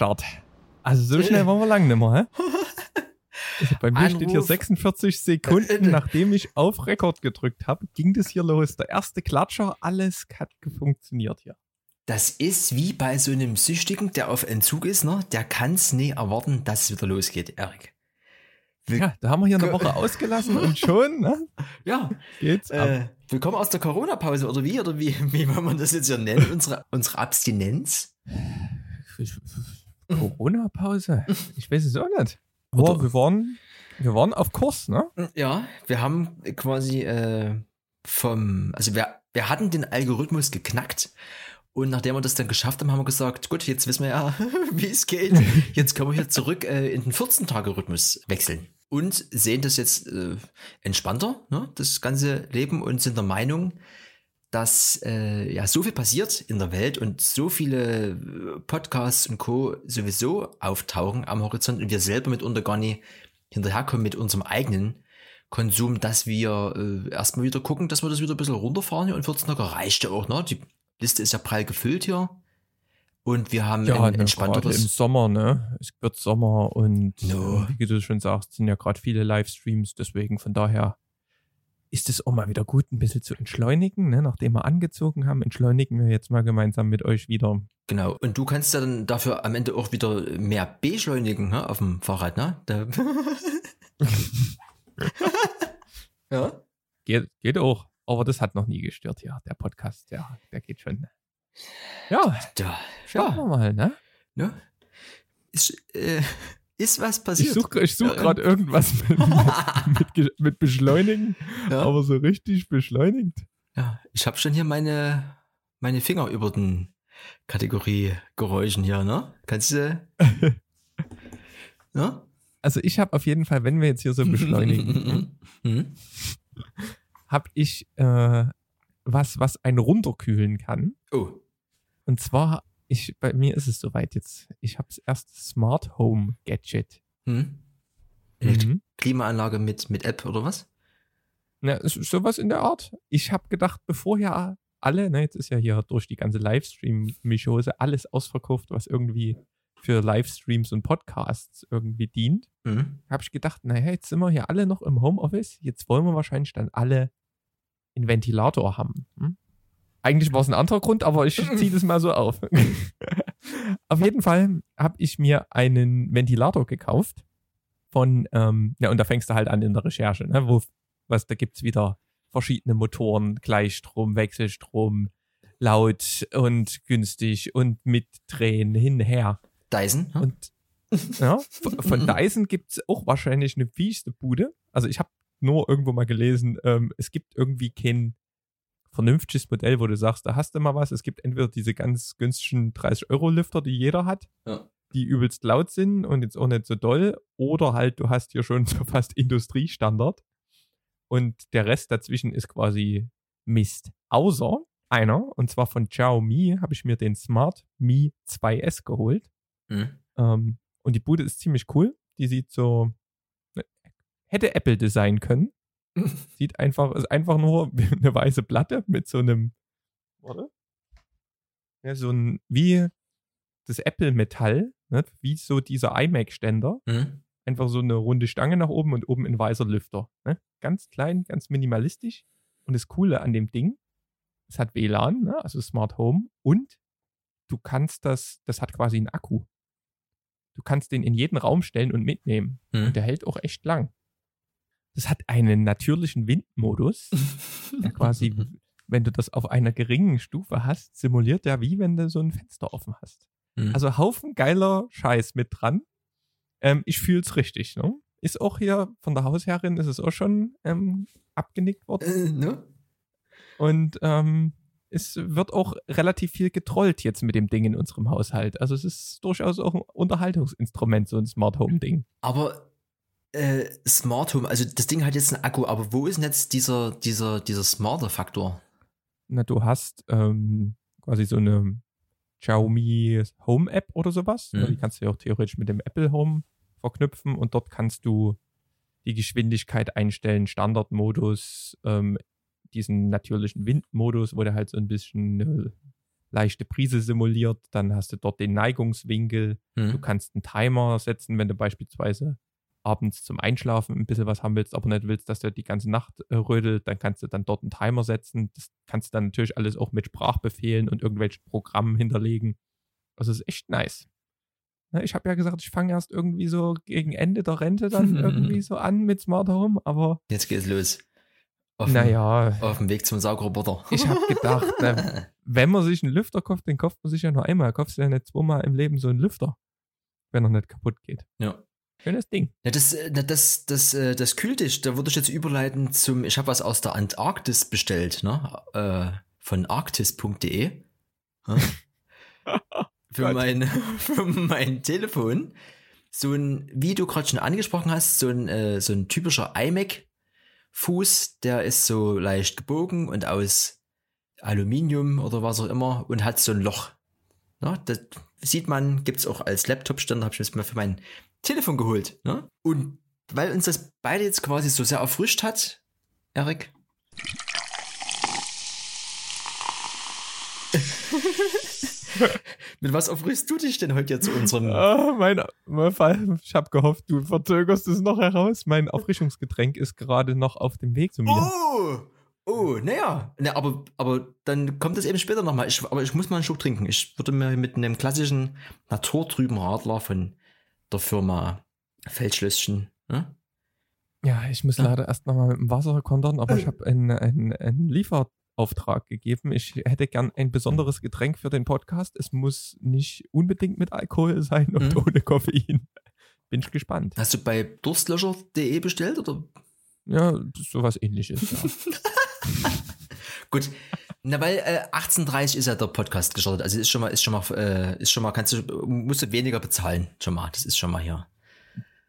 Start. Also so schnell waren wir lang nicht mehr, hä? Also bei mir Anruf. steht hier 46 Sekunden, nachdem ich auf Rekord gedrückt habe, ging das hier los. Der erste Klatscher, alles hat funktioniert hier. Das ist wie bei so einem Süchtigen, der auf Entzug ist, ne? Der kann es nie erwarten, dass es wieder losgeht, Erik. Ja, da haben wir hier eine Woche ausgelassen und schon, ne? Ja, Geht's ab. äh, willkommen aus der Corona-Pause, oder wie? Oder wie, wie wollen wir das jetzt hier nennen? Unsere, unsere Abstinenz? Corona-Pause? Ich weiß es auch nicht. Oder- Aber wir waren, wir waren auf Kurs, ne? Ja, wir haben quasi äh, vom, also wir, wir hatten den Algorithmus geknackt und nachdem wir das dann geschafft haben, haben wir gesagt, gut, jetzt wissen wir ja, wie es geht. Jetzt können wir hier zurück äh, in den 14-Tage-Rhythmus wechseln und sehen das jetzt äh, entspannter, ne, das ganze Leben und sind der Meinung, dass äh, ja so viel passiert in der Welt und so viele äh, Podcasts und Co. sowieso auftauchen am Horizont und wir selber mitunter gar nicht hinterherkommen mit unserem eigenen Konsum, dass wir äh, erstmal wieder gucken, dass wir das wieder ein bisschen runterfahren hier und 14 Tage reicht ja auch, ne? Die Liste ist ja prall gefüllt hier. Und wir haben Ja, ein ne, gerade im entspannteres. Sommer, ne? Es wird Sommer und No. äh, wie du schon sagst, sind ja gerade viele Livestreams, deswegen von daher ist es auch mal wieder gut, ein bisschen zu entschleunigen, ne? Nachdem wir angezogen haben, entschleunigen wir jetzt mal gemeinsam mit euch wieder. Genau. Und du kannst ja dann dafür am Ende auch wieder mehr beschleunigen, ne? Auf dem Fahrrad, ne? Ja. Geht, geht auch. Aber das hat noch nie gestört, ja. Der Podcast, ja, der geht schon. Ja, Da, schauen ja. wir mal, ne? Ne? Ist, äh, ist was Ich passiert. suche ich such Ja. gerade irgendwas mit, mit, mit Beschleunigen, ja. aber so richtig beschleunigt. ja, ich habe schon hier meine, meine Finger über den Kategorie Geräuschen hier, ne? Kannst du. ne? Also ich habe auf jeden Fall, wenn wir jetzt hier so beschleunigen, Hm? habe ich äh, was, was einen runterkühlen kann. Oh. Und zwar, ich, bei mir ist es soweit jetzt. Ich habe das erste Smart Home Gadget. Hm? Mhm. Klimaanlage mit, mit App oder was? Na, sowas in der Art. Ich habe gedacht, bevor ja alle, ne, jetzt ist ja hier durch die ganze Livestream-Mischose alles ausverkauft, was irgendwie für Livestreams und Podcasts irgendwie dient, Hm? habe ich gedacht, naja, jetzt sind wir hier alle noch im Homeoffice, jetzt wollen wir wahrscheinlich dann alle einen Ventilator haben. Hm? Eigentlich war es ein anderer Grund, aber ich ziehe das mal so auf. auf jeden Fall habe ich mir einen Ventilator gekauft von, ähm, ja, und da fängst du halt an in der Recherche, ne, wo, was, da gibt's wieder verschiedene Motoren, Gleichstrom, Wechselstrom, laut und günstig und mit Drehen hinher. Dyson? hm? Und ja, von Dyson gibt's auch wahrscheinlich eine fieste Bude. Also ich habe nur irgendwo mal gelesen, ähm, es gibt irgendwie kein vernünftiges Modell, wo du sagst, da hast du mal was. Es gibt entweder diese ganz günstigen 30-Euro-Lifter, die jeder hat, Ja. die übelst laut sind und jetzt auch nicht so doll, oder halt du hast hier schon so fast Industriestandard und der Rest dazwischen ist quasi Mist. Außer einer, und zwar von Xiaomi, habe ich mir den Smart Mi 2S geholt. Hm? Ähm, und die Bude ist ziemlich cool. Die sieht so, hätte Apple designen können. Sieht einfach, ist einfach nur eine weiße Platte mit so einem, warte, ja, so ein, wie das Apple-Metall, ne, wie so dieser iMac-Ständer. Hm? Einfach so eine runde Stange nach oben und oben ein weißer Lüfter. Ne? Ganz klein, ganz minimalistisch. Und das Coole an dem Ding, es hat WLAN, ne? also Smart Home, und du kannst das, das hat quasi einen Akku. Du kannst den in jeden Raum stellen und mitnehmen. Hm? Und der hält auch echt lang. Das hat einen natürlichen Windmodus, der quasi, wenn du das auf einer geringen Stufe hast, simuliert der wie wenn du so ein Fenster offen hast. Hm? Also Haufen geiler Scheiß mit dran. Ähm, ich fühl's richtig, ne? Ist auch hier von der Hausherrin ist es auch schon ähm, abgenickt worden. äh, ne? Und ähm, es wird auch relativ viel getrollt jetzt mit dem Ding in unserem Haushalt. Also es ist durchaus auch ein Unterhaltungsinstrument, so ein Smart Home Ding. Aber äh, Smart Home, also das Ding hat jetzt einen Akku, aber wo ist denn jetzt dieser, dieser, dieser smarter Faktor? Na, du hast ähm, quasi so eine Xiaomi Home App oder sowas. Mhm. Die kannst du ja auch theoretisch mit dem Apple Home verknüpfen und dort kannst du die Geschwindigkeit einstellen, Standardmodus, ähm, diesen natürlichen Windmodus, wo der halt so ein bisschen äh, leichte Prise simuliert, dann hast du dort den Neigungswinkel, Hm. du kannst einen Timer setzen, wenn du beispielsweise abends zum Einschlafen ein bisschen was haben willst, aber nicht willst, dass der die ganze Nacht äh, rödelt, dann kannst du dann dort einen Timer setzen. Das kannst du dann natürlich alles auch mit Sprachbefehlen und irgendwelchen Programmen hinterlegen. Also es ist echt nice. Ne, Ich habe ja gesagt, ich fange erst irgendwie so gegen Ende der Rente dann irgendwie so an mit Smart Home, aber Jetzt geht's los. Auf dem- naja, Auf dem Weg zum Saugroboter. ich habe gedacht, ne, wenn man sich einen Lüfter kauft, den kauft man sich ja nur einmal. Kaufst du ja nicht zweimal im Leben so einen Lüfter, wenn er nicht kaputt geht. Ja. Schönes Ding. Ja, das, äh, das, das, äh, das kühlt dich. Da würde ich jetzt überleiten zum, ich habe was aus der Antarktis bestellt, ne? Äh, von arktis.de. Für, mein, für mein Telefon. So ein, wie du gerade schon angesprochen hast, so ein, äh, so ein typischer iMac-Fuß, der ist so leicht gebogen und aus Aluminium oder was auch immer und hat so ein Loch. Ne? Das sieht man, gibt's auch als Laptop-Ständer, habe ich mir mal für mein Telefon geholt. Ne? Und weil uns das beide jetzt quasi so sehr erfrischt hat, Erik. Mit was erfrischst du dich denn heute zu unserem. Ah, mein, mein Fall, ich habe gehofft, du verzögerst es noch heraus. Mein Erfrischungsgetränk ist gerade noch auf dem Weg zu mir. Oh! Oh, naja. Na, aber, aber dann kommt es eben später nochmal. Ich, aber ich muss mal einen Schluck trinken. Ich würde mir mit einem klassischen naturtrüben Radler von der Firma Feldschlösschen. Ne? Ja, ich muss Ja. leider erst nochmal mit dem Wasser kontern, aber ich habe einen, einen, einen Lieferauftrag gegeben. Ich hätte gern ein besonderes Getränk für den Podcast. Es muss nicht unbedingt mit Alkohol sein und Mhm. ohne Koffein. Bin ich gespannt. Hast du bei durstlöscher.de bestellt oder? Ja, sowas ähnliches. Ja. Gut. Na, weil äh, 18.30 ist ja der Podcast gestartet. Also ist schon mal, ist schon mal, äh, ist schon mal, kannst du, musst du weniger bezahlen. Schon mal. Das ist schon mal hier.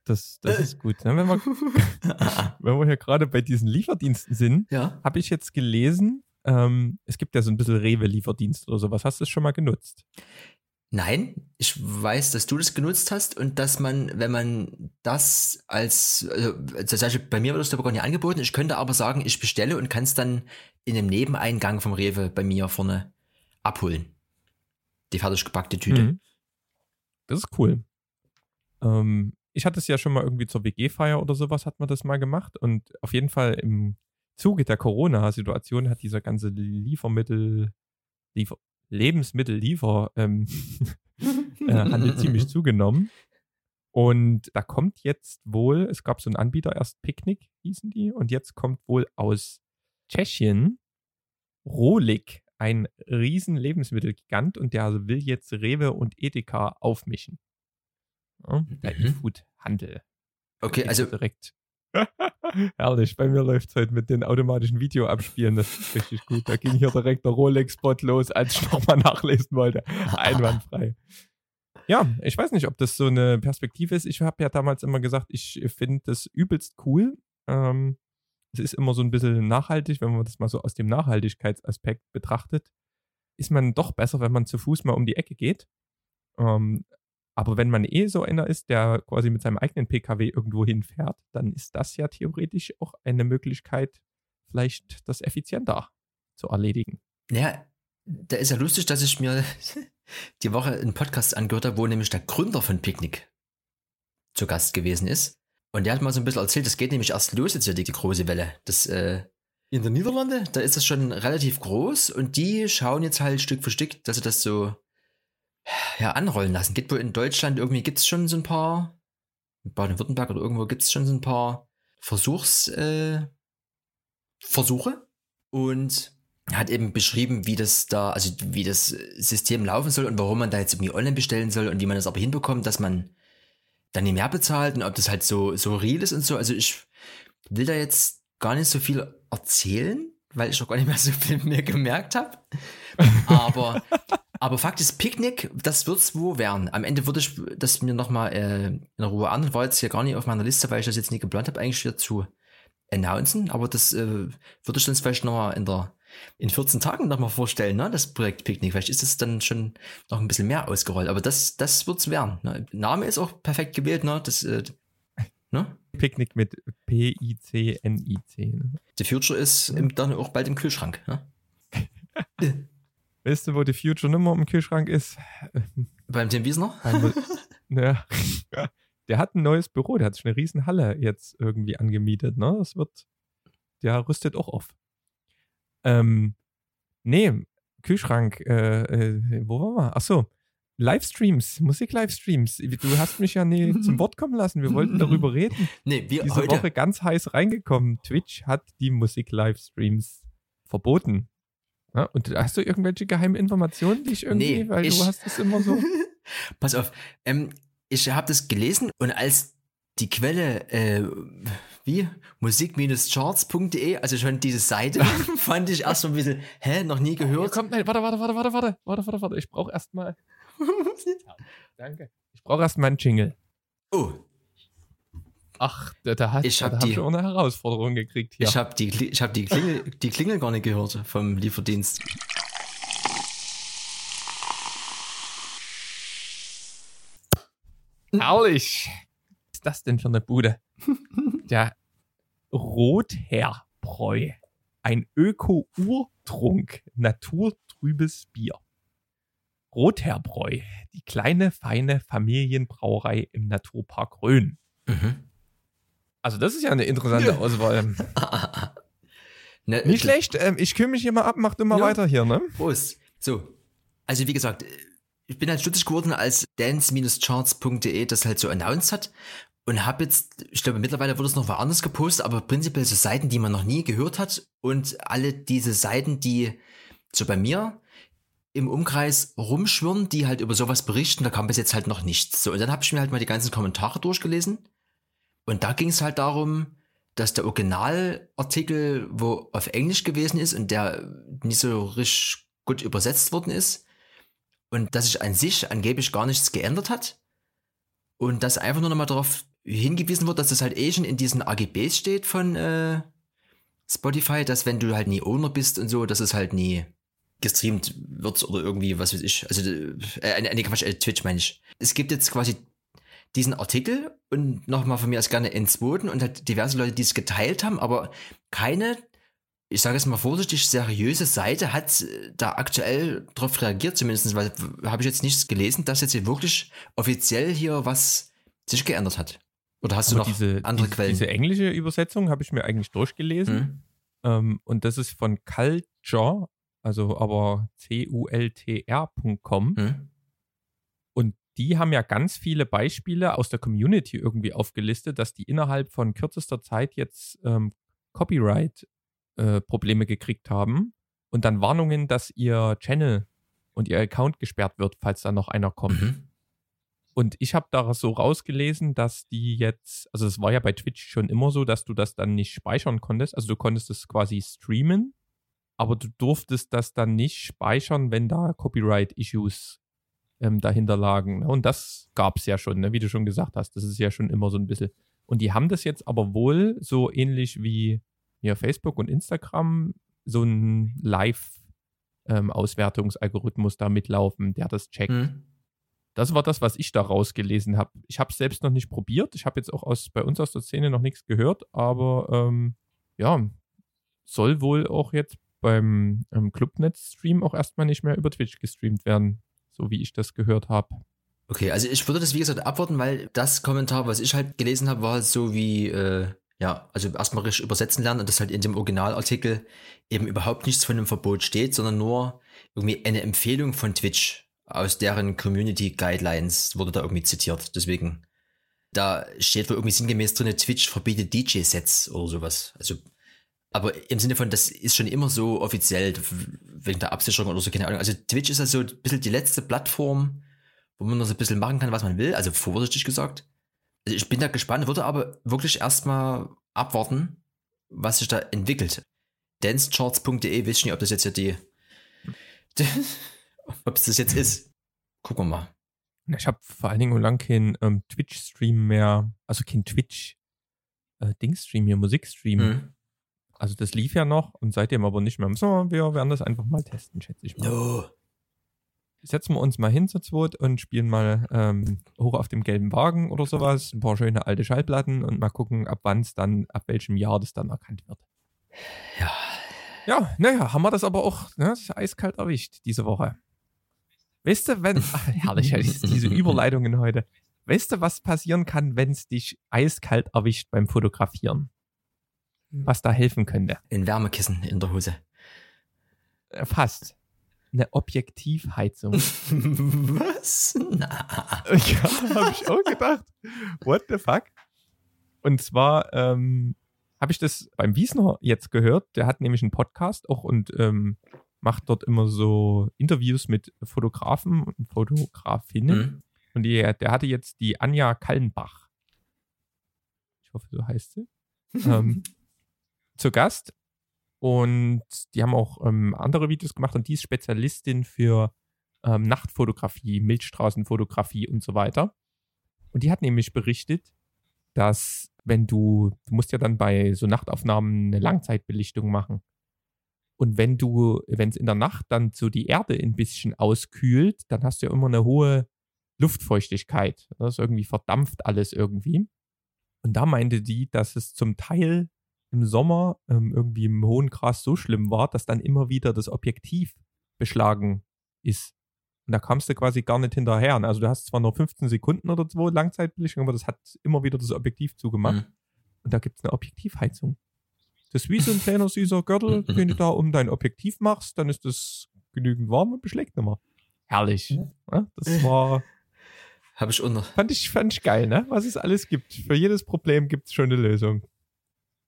Das, das ist gut. Ne? Wenn, wir, wenn wir hier gerade bei diesen Lieferdiensten sind, ja. habe ich jetzt gelesen, ähm, es gibt ja so ein bisschen Rewe-Lieferdienst oder sowas. Hast du es schon mal genutzt? Nein, ich weiß, dass du das genutzt hast und dass man, wenn man das als, also, zum Beispiel bei mir wird das aber gar nicht angeboten. Ich könnte aber sagen, ich bestelle und kann es dann in einem Nebeneingang vom Rewe bei mir vorne abholen. Die fertig gepackte Tüte. Mhm. Das ist cool. Ähm, ich hatte es ja schon mal irgendwie zur WG-Feier oder sowas, hat man das mal gemacht. Und auf jeden Fall im Zuge der Corona-Situation hat dieser ganze Liefermittel, Liefer, Lebensmittelliefer ähm, äh, Handel ziemlich zugenommen. Und da kommt jetzt wohl, es gab so einen Anbieter, erst Picknick hießen die, und jetzt kommt wohl aus Tschechien Rolik, ein riesen Lebensmittelgigant, und der will jetzt Rewe und Edeka aufmischen. Ja, der Mhm. E-Food-Handel. Okay, also direkt. Herrlich, bei mir läuft es heute mit den automatischen Videoabspielen, das ist richtig gut. Da ging hier direkt der Rolex-Spot los, als ich nochmal nachlesen wollte. Einwandfrei. Ja, ich weiß nicht, ob das so eine Perspektive ist. Ich habe ja damals immer gesagt, ich finde das übelst cool. Ähm, es ist immer so ein bisschen nachhaltig, wenn man das mal so aus dem Nachhaltigkeitsaspekt betrachtet, ist man doch besser, wenn man zu Fuß mal um die Ecke geht. Ähm, aber wenn man eh so einer ist, der quasi mit seinem eigenen PKW irgendwo hinfährt, dann ist das ja theoretisch auch eine Möglichkeit, vielleicht das effizienter zu erledigen. Ja, da ist ja lustig, dass ich mir die Woche einen Podcast angehört habe, wo nämlich der Gründer von Picknick zu Gast gewesen ist. Und der hat mal so ein bisschen erzählt, das geht nämlich erst los jetzt hier, die, die große Welle. Das, äh, in der Niederlande, da ist das schon relativ groß und die schauen jetzt halt Stück für Stück, dass sie das so ja, anrollen lassen. Geht wohl in Deutschland, irgendwie gibt es schon so ein paar, in Baden-Württemberg oder irgendwo gibt es schon so ein paar Versuchs, äh, Versuche. Und er hat eben beschrieben, wie das da, also wie das System laufen soll und warum man da jetzt irgendwie online bestellen soll und wie man das aber hinbekommt, dass man dann nicht mehr bezahlt und ob das halt so, so real ist und so. Also ich will da jetzt gar nicht so viel erzählen, weil ich auch gar nicht mehr so viel mehr gemerkt habe. Aber, aber Fakt ist, Picknick, das wird's wo werden. Am Ende würde ich das mir nochmal äh, in Ruhe an. War jetzt hier gar nicht auf meiner Liste, weil ich das jetzt nicht geplant habe, eigentlich wieder zu announcen. Aber das äh, würde ich dann vielleicht nochmal in der in 14 Tagen nochmal vorstellen, ne? Das Projekt Picknick. Vielleicht ist es dann schon noch ein bisschen mehr ausgerollt. Aber das, das wird's werden. Ne? Name ist auch perfekt gewählt, ne? Das, äh, ne? Picknick mit P-I-C-N-I-C. Ne? The Future ist im, dann auch bald im Kühlschrank. Ne? Weißt du, wo die Future Nummer im Kühlschrank ist? Beim Tim Wiesner? Beim, ja. Der hat ein neues Büro, der hat sich eine riesen Halle jetzt irgendwie angemietet, ne? Das wird, der rüstet auch auf. Ähm, nee, Kühlschrank, äh, äh, wo waren wir? Ach so, Livestreams, Musik-Livestreams. Du hast mich ja nie zum Wort kommen lassen. Wir wollten darüber reden. Nee, wir Diese heute. Woche ganz heiß reingekommen. Twitch hat die Musik-Livestreams verboten. Ja, und hast du irgendwelche geheimen Informationen, die ich irgendwie, Nee, weil ich- du hast es immer so. Pass auf, ähm, ich habe das gelesen und als die Quelle, äh, wie? Musik-charts.de, also schon diese Seite, fand ich erst so ein bisschen, hä, noch nie gehört. kommt, nein, warte, warte, warte, warte, warte, warte, warte, warte. Ich brauche erstmal. Danke. Ich brauche erstmal einen Jingle. Oh, Ach, da, da, Ich hab die- ich auch eine Herausforderung gekriegt hier. ich habe die, ich hab die, Klingel, die Klingel gar nicht gehört vom Lieferdienst. Herrlich. Ist das denn für eine Bude? Der Rotherrbräu. Ein Öko-Urtrunk. Naturtrübes Bier. Rotherrbräu. Die kleine, feine Familienbrauerei im Naturpark Rhön. Mhm. Also das ist ja eine interessante. Auswahl. ne, Nicht schlecht. Ähm, ich kümmere mich hier mal ab. Mach du mal Ja. weiter hier, ne? Prost. So, also wie gesagt, ich bin halt stutzig geworden, als dance-charts.de das halt so announced hat und habe jetzt, ich glaube mittlerweile wurde es noch woanders gepostet, aber prinzipiell so Seiten, die man noch nie gehört hat und alle diese Seiten, die so bei mir im Umkreis rumschwirren, die halt über sowas berichten, da kam bis jetzt halt noch nichts. So, und dann habe ich mir halt mal die ganzen Kommentare durchgelesen und da ging es halt darum, dass der Originalartikel, wo auf Englisch gewesen ist und der nicht so richtig gut übersetzt worden ist und dass sich an sich angeblich gar nichts geändert hat und dass einfach nur nochmal darauf hingewiesen wird, dass es halt eh schon in diesen AGBs steht von äh, Spotify, dass wenn du halt nie Owner bist und so, dass es halt nie gestreamt wird oder irgendwie, was weiß ich, also äh, äh, nee, Quatsch, äh, Twitch meine ich. Es gibt jetzt quasi diesen Artikel und nochmal von mir aus gerne in zweiten und halt diverse Leute, die es geteilt haben, aber keine, ich sage es mal vorsichtig, seriöse Seite hat äh, da aktuell drauf reagiert, zumindest, weil habe ich jetzt nichts gelesen, dass jetzt hier wirklich offiziell hier was sich geändert hat. Oder hast du Aber noch diese, andere diese, Quellen? diese englische Übersetzung habe ich mir eigentlich durchgelesen. Hm? Ähm, und das ist von Culture, also aber C-U-L-T-R.com. Hm? Und die haben ja ganz viele Beispiele aus der Community irgendwie aufgelistet, dass die innerhalb von kürzester Zeit jetzt ähm, Copyright-Probleme gekriegt haben und dann Warnungen, dass ihr Channel und ihr Account gesperrt wird, falls da noch einer kommt. Mhm. Und ich habe da so rausgelesen, dass die jetzt, also es war ja bei Twitch schon immer so, dass du das dann nicht speichern konntest. Also du konntest es quasi streamen, aber du durftest das dann nicht speichern, wenn da Copyright-Issues ähm, dahinter lagen. ne? Und das gab es ja schon, ne? wie du schon gesagt hast. Das ist ja schon immer so ein bisschen. Und die haben das jetzt aber wohl so ähnlich wie ja, Facebook und Instagram so ein Live-Auswertungsalgorithmus da mitlaufen, der das checkt. Hm? Das war das, was ich da rausgelesen habe. Ich habe es selbst noch nicht probiert. Ich habe jetzt auch aus, bei uns aus der Szene noch nichts gehört, aber ähm, ja, soll wohl auch jetzt beim ähm, Clubnet-Stream auch erstmal nicht mehr über Twitch gestreamt werden, so wie ich das gehört habe. Okay, also ich würde das wie gesagt abwarten, weil das Kommentar, was ich halt gelesen habe, war so wie, äh, ja, also erstmal richtig übersetzen lernen und dass halt in dem Originalartikel eben überhaupt nichts von einem Verbot steht, sondern nur irgendwie eine Empfehlung von Twitch aus deren Community Guidelines wurde da irgendwie zitiert. Deswegen, da steht wohl irgendwie sinngemäß drin, Twitch verbietet DJ-Sets oder sowas. Also, aber im Sinne von, das ist schon immer so offiziell wegen der Absicherung oder so, keine Ahnung. Also Twitch ist also ein bisschen die letzte Plattform, wo man noch so ein bisschen machen kann, was man will, also vorsichtig gesagt. Also ich bin da gespannt, würde aber wirklich erstmal abwarten, was sich da entwickelt. Dancecharts.de, weiß ich nicht, ob das jetzt ja die, ob es das jetzt ist. Gucken wir mal. Ich habe vor allen Dingen lang keinen ähm, Twitch-Stream mehr, also kein Twitch-Ding-Stream hier, Musikstream. Hm. Also das lief ja noch und seitdem aber nicht mehr. So, wir werden das einfach mal testen, schätze ich mal. No. Setzen wir uns mal hin zu zweit und spielen mal ähm, hoch auf dem gelben Wagen oder sowas, ein paar schöne alte Schallplatten und mal gucken, ab wann es dann, ab welchem Jahr das dann erkannt wird. Ja, Ja, naja, haben wir das aber auch ne, das ist eiskalt erwischt diese Woche. Weißt du, wenn. Ach, herrlich, diese Überleitungen heute. Weißt du, was passieren kann, wenn es dich eiskalt erwischt beim Fotografieren? Was da helfen könnte? Ein Wärmekissen in der Hose. Äh, Fast. Eine Objektivheizung. Was? Na. ja, habe ich auch gedacht. What the fuck? Und zwar ähm, habe ich das beim Wiesner jetzt gehört. Der hat nämlich einen Podcast auch und ähm, macht dort immer so Interviews mit Fotografen und Fotografinnen. Mhm. Und die, der hatte jetzt die Anja Kallenbach. Ich hoffe, so heißt sie. ähm, zu Gast. Und die haben auch ähm, andere Videos gemacht und die ist Spezialistin für ähm, Nachtfotografie, Milchstraßenfotografie und so weiter. Und die hat nämlich berichtet, dass wenn du, du musst ja dann bei so Nachtaufnahmen eine Langzeitbelichtung machen. Und wenn du, wenn es in der Nacht dann so die Erde ein bisschen auskühlt, dann hast du ja immer eine hohe Luftfeuchtigkeit. Das irgendwie verdampft alles irgendwie. Und da meinte die, dass es zum Teil im Sommer ähm, irgendwie im hohen Gras so schlimm war, dass dann immer wieder das Objektiv beschlagen ist. Und da kamst du quasi gar nicht hinterher. Also du hast zwar nur 15 Sekunden oder so Langzeitbelichtung, aber das hat immer wieder das Objektiv zugemacht. Mhm. Und da gibt es eine Objektivheizung. Das ist wie so ein kleiner süßer Gürtel, den du da um dein Objektiv machst, dann ist das genügend warm und beschlägt nicht mehr. Herrlich. Ja, das war, Habe ich unter. fand ich, fand ich geil, ne? Was es alles gibt. Für jedes Problem gibt es schon eine Lösung.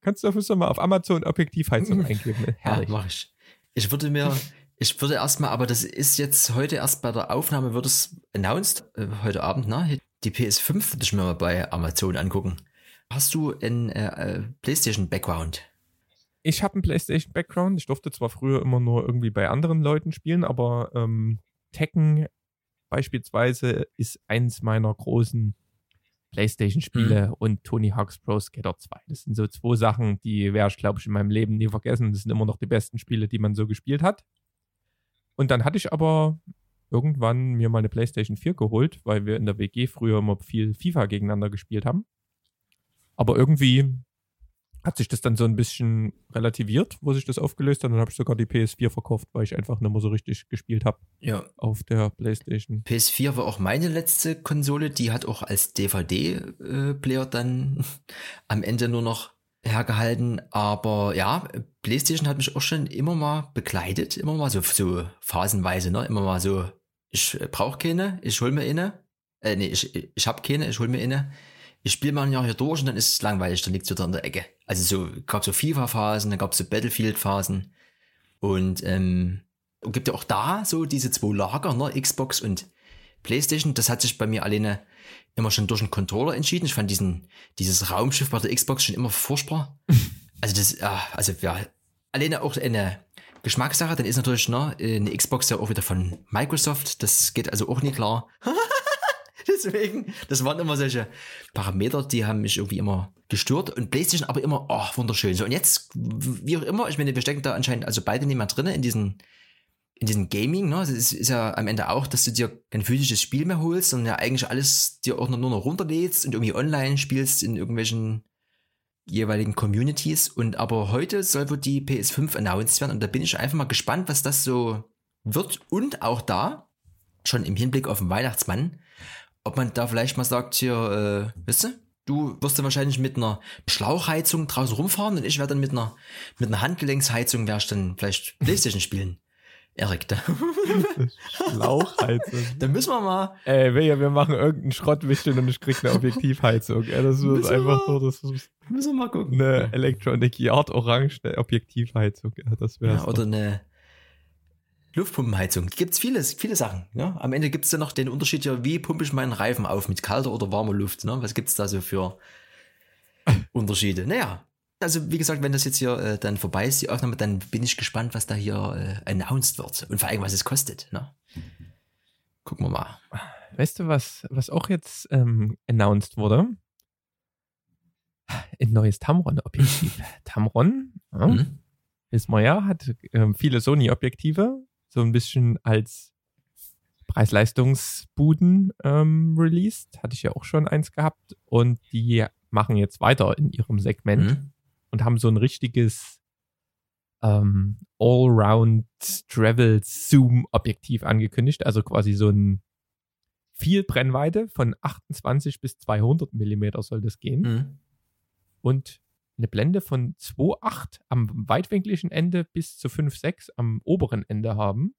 Kannst du dafür mal auf Amazon Objektivheizung eingeben. Ja, Herrlich. mach ich. Ich würde mir, ich würde erstmal, aber das ist jetzt heute erst bei der Aufnahme, wird es announced, äh, heute Abend, ne? Die PS5 würde ich mir mal bei Amazon angucken. Hast du einen äh, äh, PlayStation-Background? Ich habe einen PlayStation-Background. Ich durfte zwar früher immer nur irgendwie bei anderen Leuten spielen, aber ähm, Tekken beispielsweise ist eins meiner großen PlayStation-Spiele und Tony Hawk's Pro Skater 2. Das sind so zwei Sachen, die werde ich, glaube ich, in meinem Leben nie vergessen. Das sind immer noch die besten Spiele, die man so gespielt hat. Und dann hatte ich aber irgendwann mir mal eine PlayStation 4 geholt, weil wir in der WG früher immer viel FIFA gegeneinander gespielt haben. Aber irgendwie hat sich das dann so ein bisschen relativiert, wo sich das aufgelöst hat. Dann habe ich sogar die PS4 verkauft, weil ich einfach nicht mehr so richtig gespielt habe Ja. auf der PlayStation. PS4 war auch meine letzte Konsole, die hat auch als DVD-Player dann am Ende nur noch hergehalten. Aber ja, PlayStation hat mich auch schon immer mal begleitet, immer mal so, so phasenweise, ne? Immer mal so, ich brauche keine, ich hol mir eine. Äh, nee, ich, ich hab keine, ich hol mir eine. Ich spiele mal ein Jahr hier durch und dann ist es langweilig, dann liegt wieder in der Ecke. Also so, gab so FIFA-Phasen, dann gab es so Battlefield-Phasen. Und ähm, gibt ja auch da so diese zwei Lager, ne? Xbox und PlayStation. Das hat sich bei mir alleine immer schon durch einen Controller entschieden. Ich fand diesen, dieses Raumschiff bei der Xbox schon immer furchtbar. Also das, ja, also ja, alleine auch eine Geschmackssache. Dann ist natürlich ne, eine Xbox ja auch wieder von Microsoft. Das geht also auch nie klar. Deswegen, das waren immer solche Parameter, die haben mich irgendwie immer gestört und PlayStation aber immer, oh, wunderschön. So, und jetzt, wie auch immer, ich meine, wir stecken da anscheinend also beide nicht mehr drin in diesen, in diesen Gaming, ne? Das ist, ist ja am Ende auch, dass du dir kein physisches Spiel mehr holst, sondern ja eigentlich alles dir auch nur noch runterlädst und irgendwie online spielst in irgendwelchen jeweiligen Communities. Und aber heute soll wohl die PS5 announced werden und da bin ich einfach mal gespannt, was das so wird. Und auch da, schon im Hinblick auf den Weihnachtsmann, ob man da vielleicht mal sagt, hier, äh, weißt du, du wirst dann wahrscheinlich mit einer Schlauchheizung draußen rumfahren und ich werde dann mit einer, mit einer Handgelenksheizung werde ich dann vielleicht Playstation spielen. Erik, da, Schlauchheizung. da müssen wir mal, Ey, wir, wir machen irgendeinen Schrottwichteln und ich krieg eine Objektivheizung. Ey, das Müssen einfach wir- nur das ist müssen wir mal gucken. eine Electronic Yard Orange eine Objektivheizung. Ja, das wäre Ja, oder eine Luftpumpenheizung. Gibt's vieles, viele Sachen. Ne? Am Ende gibt's dann noch den Unterschied ja, wie pumpe ich meinen Reifen auf, mit kalter oder warmer Luft. Ne? Was gibt's da so für Unterschiede? Naja, also wie gesagt, wenn das jetzt hier äh, dann vorbei ist, die Aufnahme, dann bin ich gespannt, was da hier äh, announced wird. Und vor allem, was es kostet. Ne? Gucken wir mal. Weißt du, was, was auch jetzt ähm, announced wurde? Ein neues Tamron-Objektiv. Tamron, ja, Hm? wissen wir ja, hat ähm, viele Sony-Objektive, so ein bisschen als Preis-Leistungsbuden ähm, released. Hatte ich ja auch schon eins gehabt. Und die machen jetzt weiter in ihrem Segment Hm? und haben so ein richtiges ähm, Allround Travel Zoom Objektiv angekündigt, also quasi so ein viel Brennweite von 28 bis 200 Millimeter soll das gehen Mhm. und eine Blende von 2,8 am weitwinkligen Ende bis zu 5,6 am oberen Ende haben.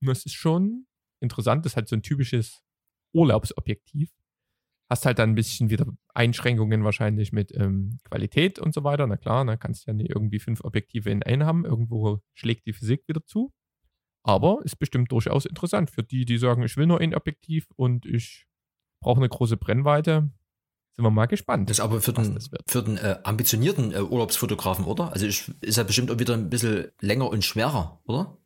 Und das ist schon interessant. Das ist halt so ein typisches Urlaubsobjektiv. Hast halt dann ein bisschen wieder Einschränkungen wahrscheinlich mit ähm, Qualität und so weiter. Na klar, dann kannst du ja nicht irgendwie fünf Objektive in einen haben. Irgendwo schlägt die Physik wieder zu. Aber ist bestimmt durchaus interessant für die, die sagen, ich will nur ein Objektiv und ich brauche eine große Brennweite. Sind wir mal gespannt. Das ist aber für den, für den äh, ambitionierten äh, Urlaubsfotografen, oder? Also ich, ist ja bestimmt auch wieder ein bisschen länger und schwerer, oder?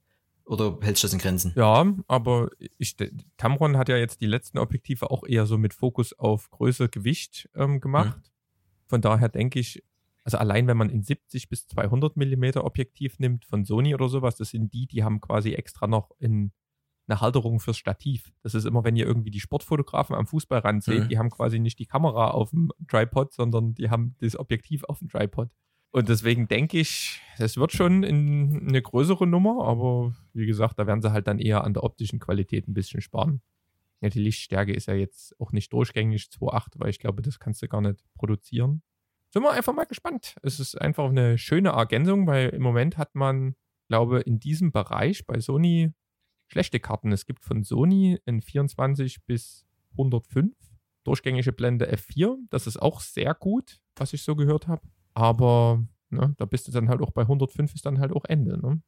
Oder hältst du das in Grenzen? Ja, aber ich, Tamron hat ja jetzt die letzten Objektive auch eher so mit Fokus auf Größe, Gewicht ähm, gemacht. Von daher denke ich, also allein wenn man in 70 bis 200 Millimeter Objektiv nimmt von Sony oder sowas, das sind die, die haben quasi extra noch in eine Halterung fürs Stativ. Das ist immer, wenn ihr irgendwie die Sportfotografen am Fußballrand seht, Mhm. die haben quasi nicht die Kamera auf dem Tripod, sondern die haben das Objektiv auf dem Tripod. Und deswegen denke ich, es wird schon in eine größere Nummer, aber wie gesagt, da werden sie halt dann eher an der optischen Qualität ein bisschen sparen. Ja, die Lichtstärke ist ja jetzt auch nicht durchgängig 2.8, weil ich glaube, das kannst du gar nicht produzieren. Sind wir einfach mal gespannt. Es ist einfach eine schöne Ergänzung, weil im Moment hat man, glaube in diesem Bereich bei Sony schlechte Karten. Es gibt von Sony ein 24 bis 105 durchgängige Blende F4. Das ist auch sehr gut, was ich so gehört habe. Aber ne, da bist du dann halt auch bei 105 ist dann halt auch Ende. Ne?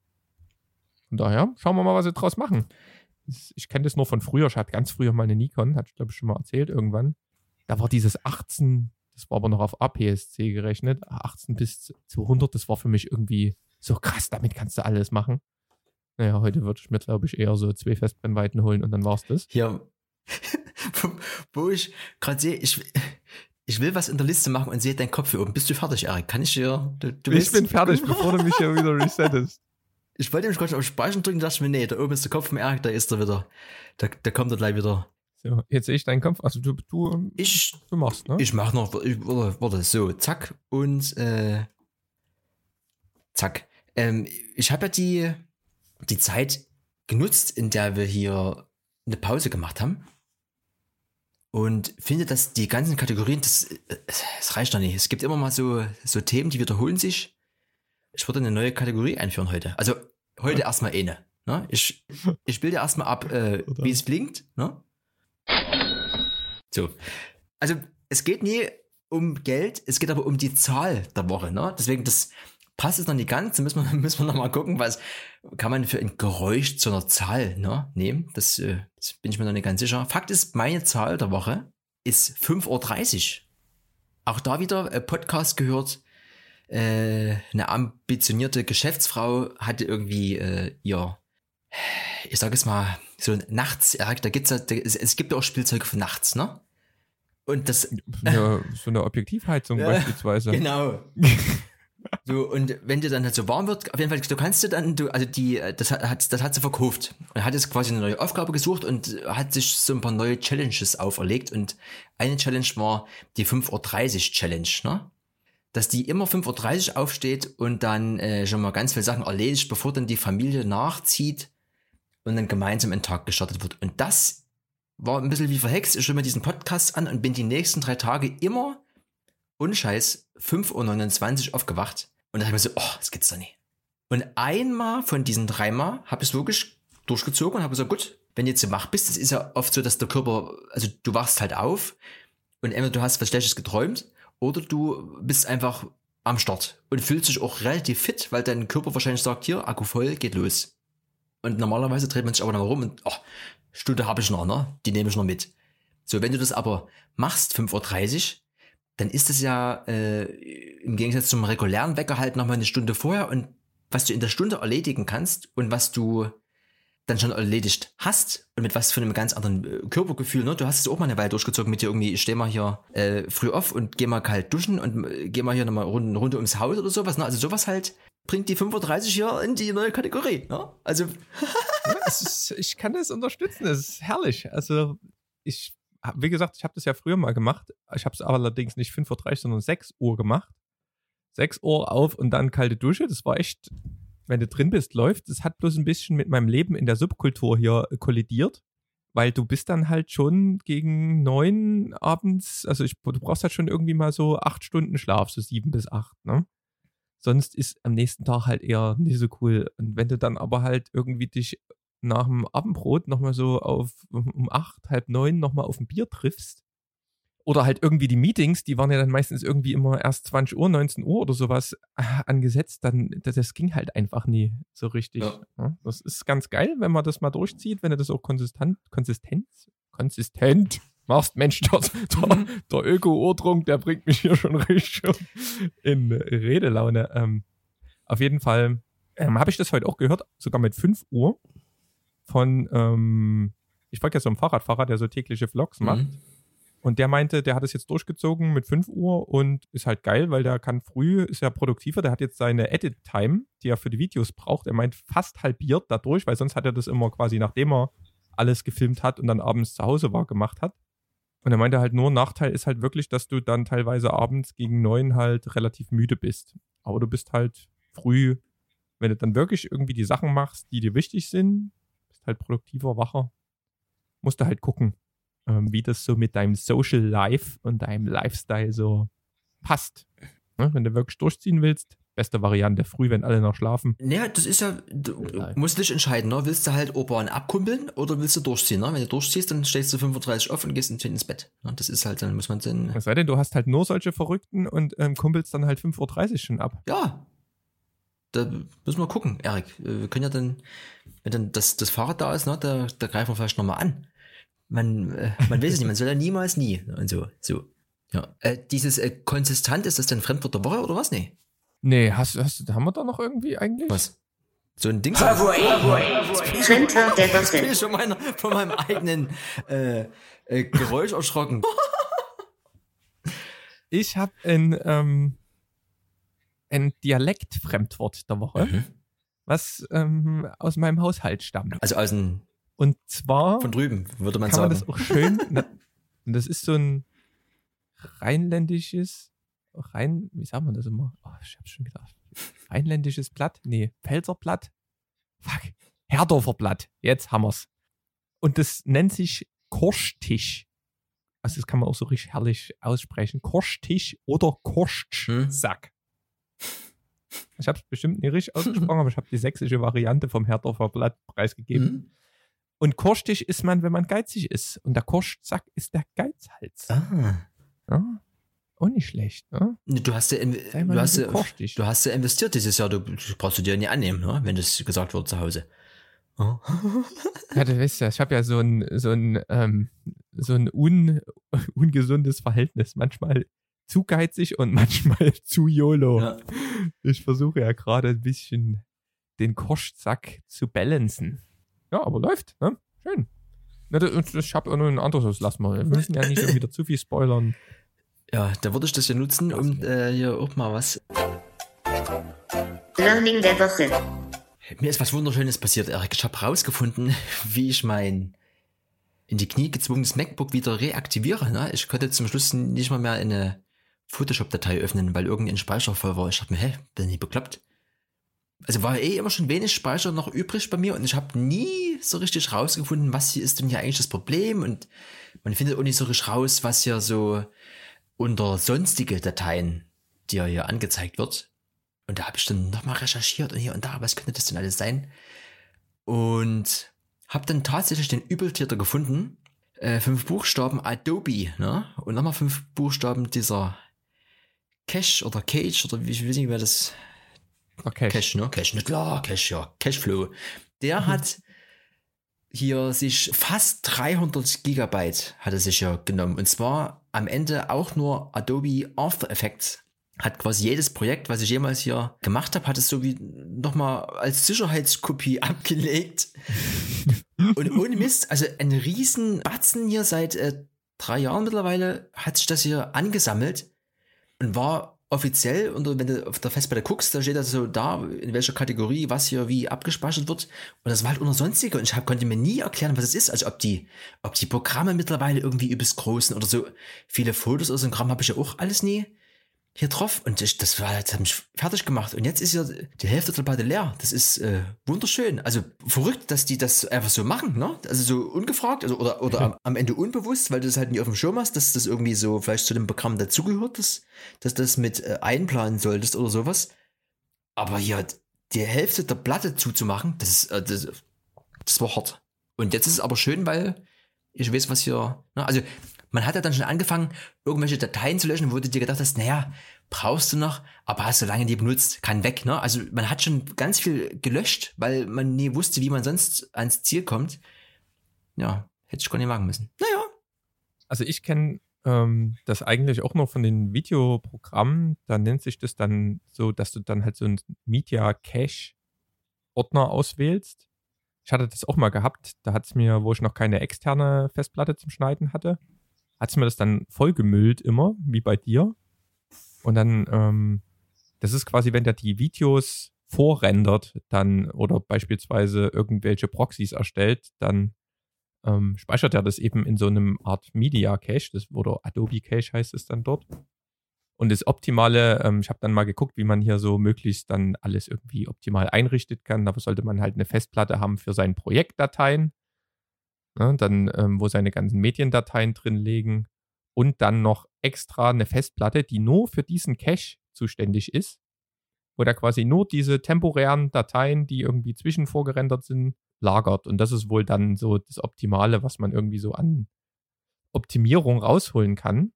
Von daher schauen wir mal, was sie draus machen. Ich kenne das nur von früher. Ich hatte ganz früher mal eine Nikon, hatte ich glaube ich schon mal erzählt irgendwann. Da war dieses 18, das war aber noch auf APS-C gerechnet, 18 bis 200, das war für mich irgendwie so krass, damit kannst du alles machen. Naja, heute würde ich mir glaube ich eher so zwei Festbrennweiten holen und dann war's das. Hier, wo- ich gerade sehe, ich, ich will was in der Liste machen und sehe deinen Kopf hier oben. Bist du fertig, Erik? Kann ich dir? Du, du Ich bin fertig, bevor du mich hier wieder resettest. Ich wollte mich gerade auf Speichern drücken, dachte ich mir, nee, da oben ist der Kopf vom Erik, da ist er wieder. Da, da kommt er gleich wieder. So, jetzt sehe ich deinen Kopf. Also du, du, Ich, du machst, ne? ich mach noch, ich, warte, warte, so, zack und äh, zack. Ähm, ich habe ja die, die Zeit genutzt, in der wir hier eine Pause gemacht haben. Und finde, dass die ganzen Kategorien, das, äh, es reicht doch nicht. Es gibt immer mal so, so Themen, die wiederholen sich. Ich würde eine neue Kategorie einführen heute. Also heute erstmal eine. Ne? Ich, ich bilde erstmal ab, äh, wie es blinkt. Ne? So. Also es geht nie um Geld, es geht aber um die Zahl der Woche. Ne? Deswegen, das passt jetzt noch nicht ganz. Da müssen wir, müssen wir noch mal gucken, was kann man für ein Geräusch zu einer Zahl ne, nehmen. Das, äh, das bin ich mir noch nicht ganz sicher. Fakt ist, meine Zahl der Woche ist 5.30 Uhr. Auch da wieder äh, Podcast gehört. Äh, eine ambitionierte Geschäftsfrau hatte irgendwie äh, ihr, ich sag es mal, so nachts, ja, da gibt's ja, da, es, es gibt ja auch Spielzeuge für nachts, ne? Und das, Ja, so eine Objektivheizung Ja, beispielsweise. genau. So, und wenn dir dann halt so warm wird, auf jeden Fall, du kannst du dann, du, also die, äh, das hat, das hat sie verkauft. Und hat jetzt quasi eine neue Aufgabe gesucht und hat sich so ein paar neue Challenges auferlegt. Und eine Challenge war die 5.30 Uhr Challenge, ne? Dass die immer 5.30 Uhr aufsteht und dann äh, schon mal ganz viele Sachen erledigt, bevor dann die Familie nachzieht und dann gemeinsam in den Tag gestartet wird. Und das war ein bisschen wie verhext. Ich höre mir diesen Podcast an und bin die nächsten drei Tage immer unscheiß 5.29 Uhr aufgewacht. Und da habe ich mir so, oh, das gibt's doch nicht. Und einmal von diesen dreimal habe ich es wirklich durchgezogen und habe gesagt, gut, wenn du jetzt wach bist, das ist ja oft so, dass der Körper, also du wachst halt auf und entweder du hast was Schlechtes geträumt oder du bist einfach am Start und fühlst dich auch relativ fit, weil dein Körper wahrscheinlich sagt, hier, Akku voll, geht los. Und normalerweise dreht man sich aber noch rum und, oh, Stunde habe ich noch, ne? Die nehme ich noch mit. So, wenn du das aber machst, 5.30 Uhr, dann ist es ja äh, im Gegensatz zum regulären Wecker halt nochmal eine Stunde vorher und was du in der Stunde erledigen kannst und was du dann schon erledigt hast und mit was für einem ganz anderen äh, Körpergefühl, ne? Du hast es auch mal eine Weile durchgezogen mit dir irgendwie, ich steh mal hier äh, früh auf und geh mal kalt duschen und äh, geh mal hier nochmal eine Runde ums Haus oder sowas, ne? Also sowas halt bringt die 35 hier in die neue Kategorie, ne? Also Ja, ist, ich kann das unterstützen. Es ist herrlich. Also ich, wie gesagt, ich habe das ja früher mal gemacht. Ich habe es allerdings nicht 5.30 Uhr, sondern 6 Uhr gemacht. 6 Uhr auf und dann kalte Dusche. Das war echt wenn du drin bist, läuft. Es hat bloß ein bisschen mit meinem Leben in der Subkultur hier kollidiert, weil du bist dann halt schon gegen neun abends, also ich, du brauchst halt schon irgendwie mal so acht Stunden Schlaf, so sieben bis acht, ne? Sonst ist am nächsten Tag halt eher nicht so cool. Und wenn du dann aber halt irgendwie dich nach dem Abendbrot nochmal so auf um acht, halb neun nochmal auf ein Bier triffst, oder halt irgendwie die Meetings, die waren ja dann meistens irgendwie immer erst 20 Uhr, 19 Uhr oder sowas äh, angesetzt, dann das, das ging halt einfach nie so richtig. Ja. Ja, das ist ganz geil, wenn man das mal durchzieht, wenn du das auch konsistent, konsistent, konsistent machst. Mensch, das, der, der Öko-Urtrunk, der bringt mich hier schon richtig in Redelaune. Ähm, auf jeden Fall ähm, habe ich das heute auch gehört, sogar mit 5 Uhr von, ähm, ich folge ja so einem Fahrradfahrer, der so tägliche Vlogs macht. Mhm. Und der meinte, der hat es jetzt durchgezogen mit 5 Uhr und ist halt geil, weil der kann früh, ist ja produktiver, der hat jetzt seine Edit-Time, die er für die Videos braucht. Er meint fast halbiert dadurch, weil sonst hat er das immer quasi, nachdem er alles gefilmt hat und dann abends zu Hause war, gemacht hat. Und er meinte halt nur, Nachteil ist halt wirklich, dass du dann teilweise abends gegen neun halt relativ müde bist. Aber du bist halt früh, wenn du dann wirklich irgendwie die Sachen machst, die dir wichtig sind, halt produktiver, wacher. Musst du halt gucken ähm, wie das so mit deinem Social Life und deinem Lifestyle so passt. Ne? Wenn du wirklich durchziehen willst, beste Variante früh, wenn alle noch schlafen. Naja, das ist ja, du Nein. musst dich entscheiden, ne? Willst du halt urban abkumpeln oder willst du durchziehen, ne? Wenn du durchziehst, dann stehst du 35 auf und gehst ins Bett. Ne? Das ist halt, dann muss man dann, Es sei denn, du hast halt nur solche Verrückten und ähm, kumpelst dann halt 5.30 Uhr schon ab. ja. Da müssen wir gucken, Erik. Äh, Wir können ja dann, wenn dann das, das Fahrrad da ist, ne, da, da greifen wir vielleicht nochmal an. Man, äh, man weiß es nicht, man soll ja niemals nie. Und so, so. Ja. Äh, dieses äh, konsistent, ist das denn Fremdwort der Woche oder was? Nee. Nee, hast, hast, haben wir da noch irgendwie eigentlich? Was? So ein Ding. Fremdwort der Ich bin Woche. schon meiner, von meinem eigenen äh, äh, Geräusch erschrocken. Ich habe ein, ähm, ein Dialektfremdwort der Woche, Mhm. was ähm, aus meinem Haushalt stammt. Also aus dem, Und zwar von drüben, würde man kann man sagen. das auch schön. na, und das ist so ein rheinländisches, rein, wie sagt man das immer? Oh, ich hab's schon gedacht. Rheinländisches Blatt? Nee, Pfälzer Blatt? Fuck. Herdorfer Blatt. Jetzt haben wir's. Und das nennt sich Korstisch. Also das kann man auch so richtig herrlich aussprechen. Korstisch oder Korstsack. Ich habe es bestimmt nicht richtig ausgesprochen, aber ich habe die sächsische Variante vom Herdorfer Blatt preisgegeben. Mhm. Und korstig ist man, wenn man geizig ist. Und der Korstsack ist der Geizhals. Ah. Ja? Auch nicht schlecht, ne? Du hast ja, du hast ja, du hast ja investiert dieses Jahr, du das brauchst du dir nicht annehmen, ne? wenn das gesagt wird zu Hause. Oh. Ja, du weißt ja, ich habe ja so ein, so ein, ähm, so ein un, ungesundes Verhältnis. Manchmal zu geizig und manchmal zu YOLO. Ja. Ich versuche ja gerade ein bisschen den Korstsack zu balancen. Ja, aber läuft, ne? Schön. Na, das, ich habe nur ein anderes, das lassen wir. Wir müssen ja nicht schon wieder zu viel spoilern. ja, da würde ich das ja nutzen, um äh, hier auch mal was. Learning der Woche. Mir ist was Wunderschönes passiert, Erik. Ich habe rausgefunden, wie ich mein in die Knie gezwungenes MacBook wieder reaktiviere. Ne? Ich konnte zum Schluss nicht mal mehr eine Photoshop-Datei öffnen, weil irgendein Speicher voll war. Ich dachte mir, hä, bin ich bekloppt? Also war eh immer schon wenig Speicher noch übrig bei mir und ich habe nie so richtig rausgefunden, was hier ist denn hier eigentlich das Problem und man findet auch nicht so richtig raus, was hier so unter sonstige Dateien dir hier angezeigt wird. Und da habe ich dann nochmal recherchiert und hier und da, was könnte das denn alles sein? Und habe dann tatsächlich den Übeltäter gefunden. Äh, fünf Buchstaben Adobe, ne? Und nochmal fünf Buchstaben dieser Cache oder Cage oder wie ich weiß nicht, wer das Okay. Cache, ne? Cache, ne? Klar, Cache, ja. Cashflow. Der hat hier sich fast 300 Gigabyte hat er sich ja genommen. Und zwar am Ende auch nur Adobe After Effects. Hat quasi jedes Projekt, was ich jemals hier gemacht habe, hat es so wie nochmal als Sicherheitskopie abgelegt. Und ohne Mist, also ein riesen Batzen hier seit äh, drei Jahren mittlerweile hat sich das hier angesammelt und war offiziell, und wenn du auf der Festplatte guckst, da steht das so da, in welcher Kategorie was hier wie abgespeichert wird. Und das war halt unter sonstige. Und ich hab, konnte mir nie erklären, was es ist. Also ob die, ob die Programme mittlerweile irgendwie übelst groß sind oder so. Viele Fotos so ein Kram habe ich ja auch alles nie hier drauf und ich, das war, das hat mich fertig gemacht. Und jetzt ist ja die Hälfte der Platte leer. Das ist äh, wunderschön. Also verrückt, dass die das einfach so machen, ne? Also so ungefragt also, oder, oder am, am Ende unbewusst, weil du das halt nicht auf dem Schirm hast, dass das irgendwie so vielleicht zu dem Programm dazugehört, dass, dass das mit äh, einplanen solltest oder sowas. Aber ja, die Hälfte der Platte zuzumachen, das ist, äh, das, das war hart. Und jetzt ist es aber schön, weil ich weiß, was hier, ne? also man hat ja dann schon angefangen, irgendwelche Dateien zu löschen, wo du dir gedacht hast, naja, brauchst du noch, aber hast du lange nie benutzt, kann weg, ne? Also man hat schon ganz viel gelöscht, weil man nie wusste, wie man sonst ans Ziel kommt. Ja, hätte ich gar nicht wagen müssen. Naja. Also ich kenne ähm, das eigentlich auch noch von den Videoprogrammen. Da nennt sich das dann so, dass du dann halt so einen Media Cache Ordner auswählst. Ich hatte das auch mal gehabt. Da hat es mir, wo ich noch keine externe Festplatte zum Schneiden hatte, hat es mir das dann vollgemüllt immer, wie bei dir. Und dann, ähm, das ist quasi, wenn der die Videos vorrendert, dann oder beispielsweise irgendwelche Proxys erstellt, dann ähm, speichert er das eben in so einem Art Media Cache, das, oder Adobe Cache heißt es dann dort. Und das Optimale, ähm, ich habe dann mal geguckt, wie man hier so möglichst dann alles irgendwie optimal einrichten kann. Dafür sollte man halt eine Festplatte haben für seine Projektdateien ne, dann, ähm, wo seine ganzen Mediendateien drin liegen und dann noch extra eine Festplatte, die nur für diesen Cache zuständig ist, wo da quasi nur diese temporären Dateien, die irgendwie zwischenvorgerendert sind, lagert. Und das ist wohl dann so das Optimale, was man irgendwie so an Optimierung rausholen kann.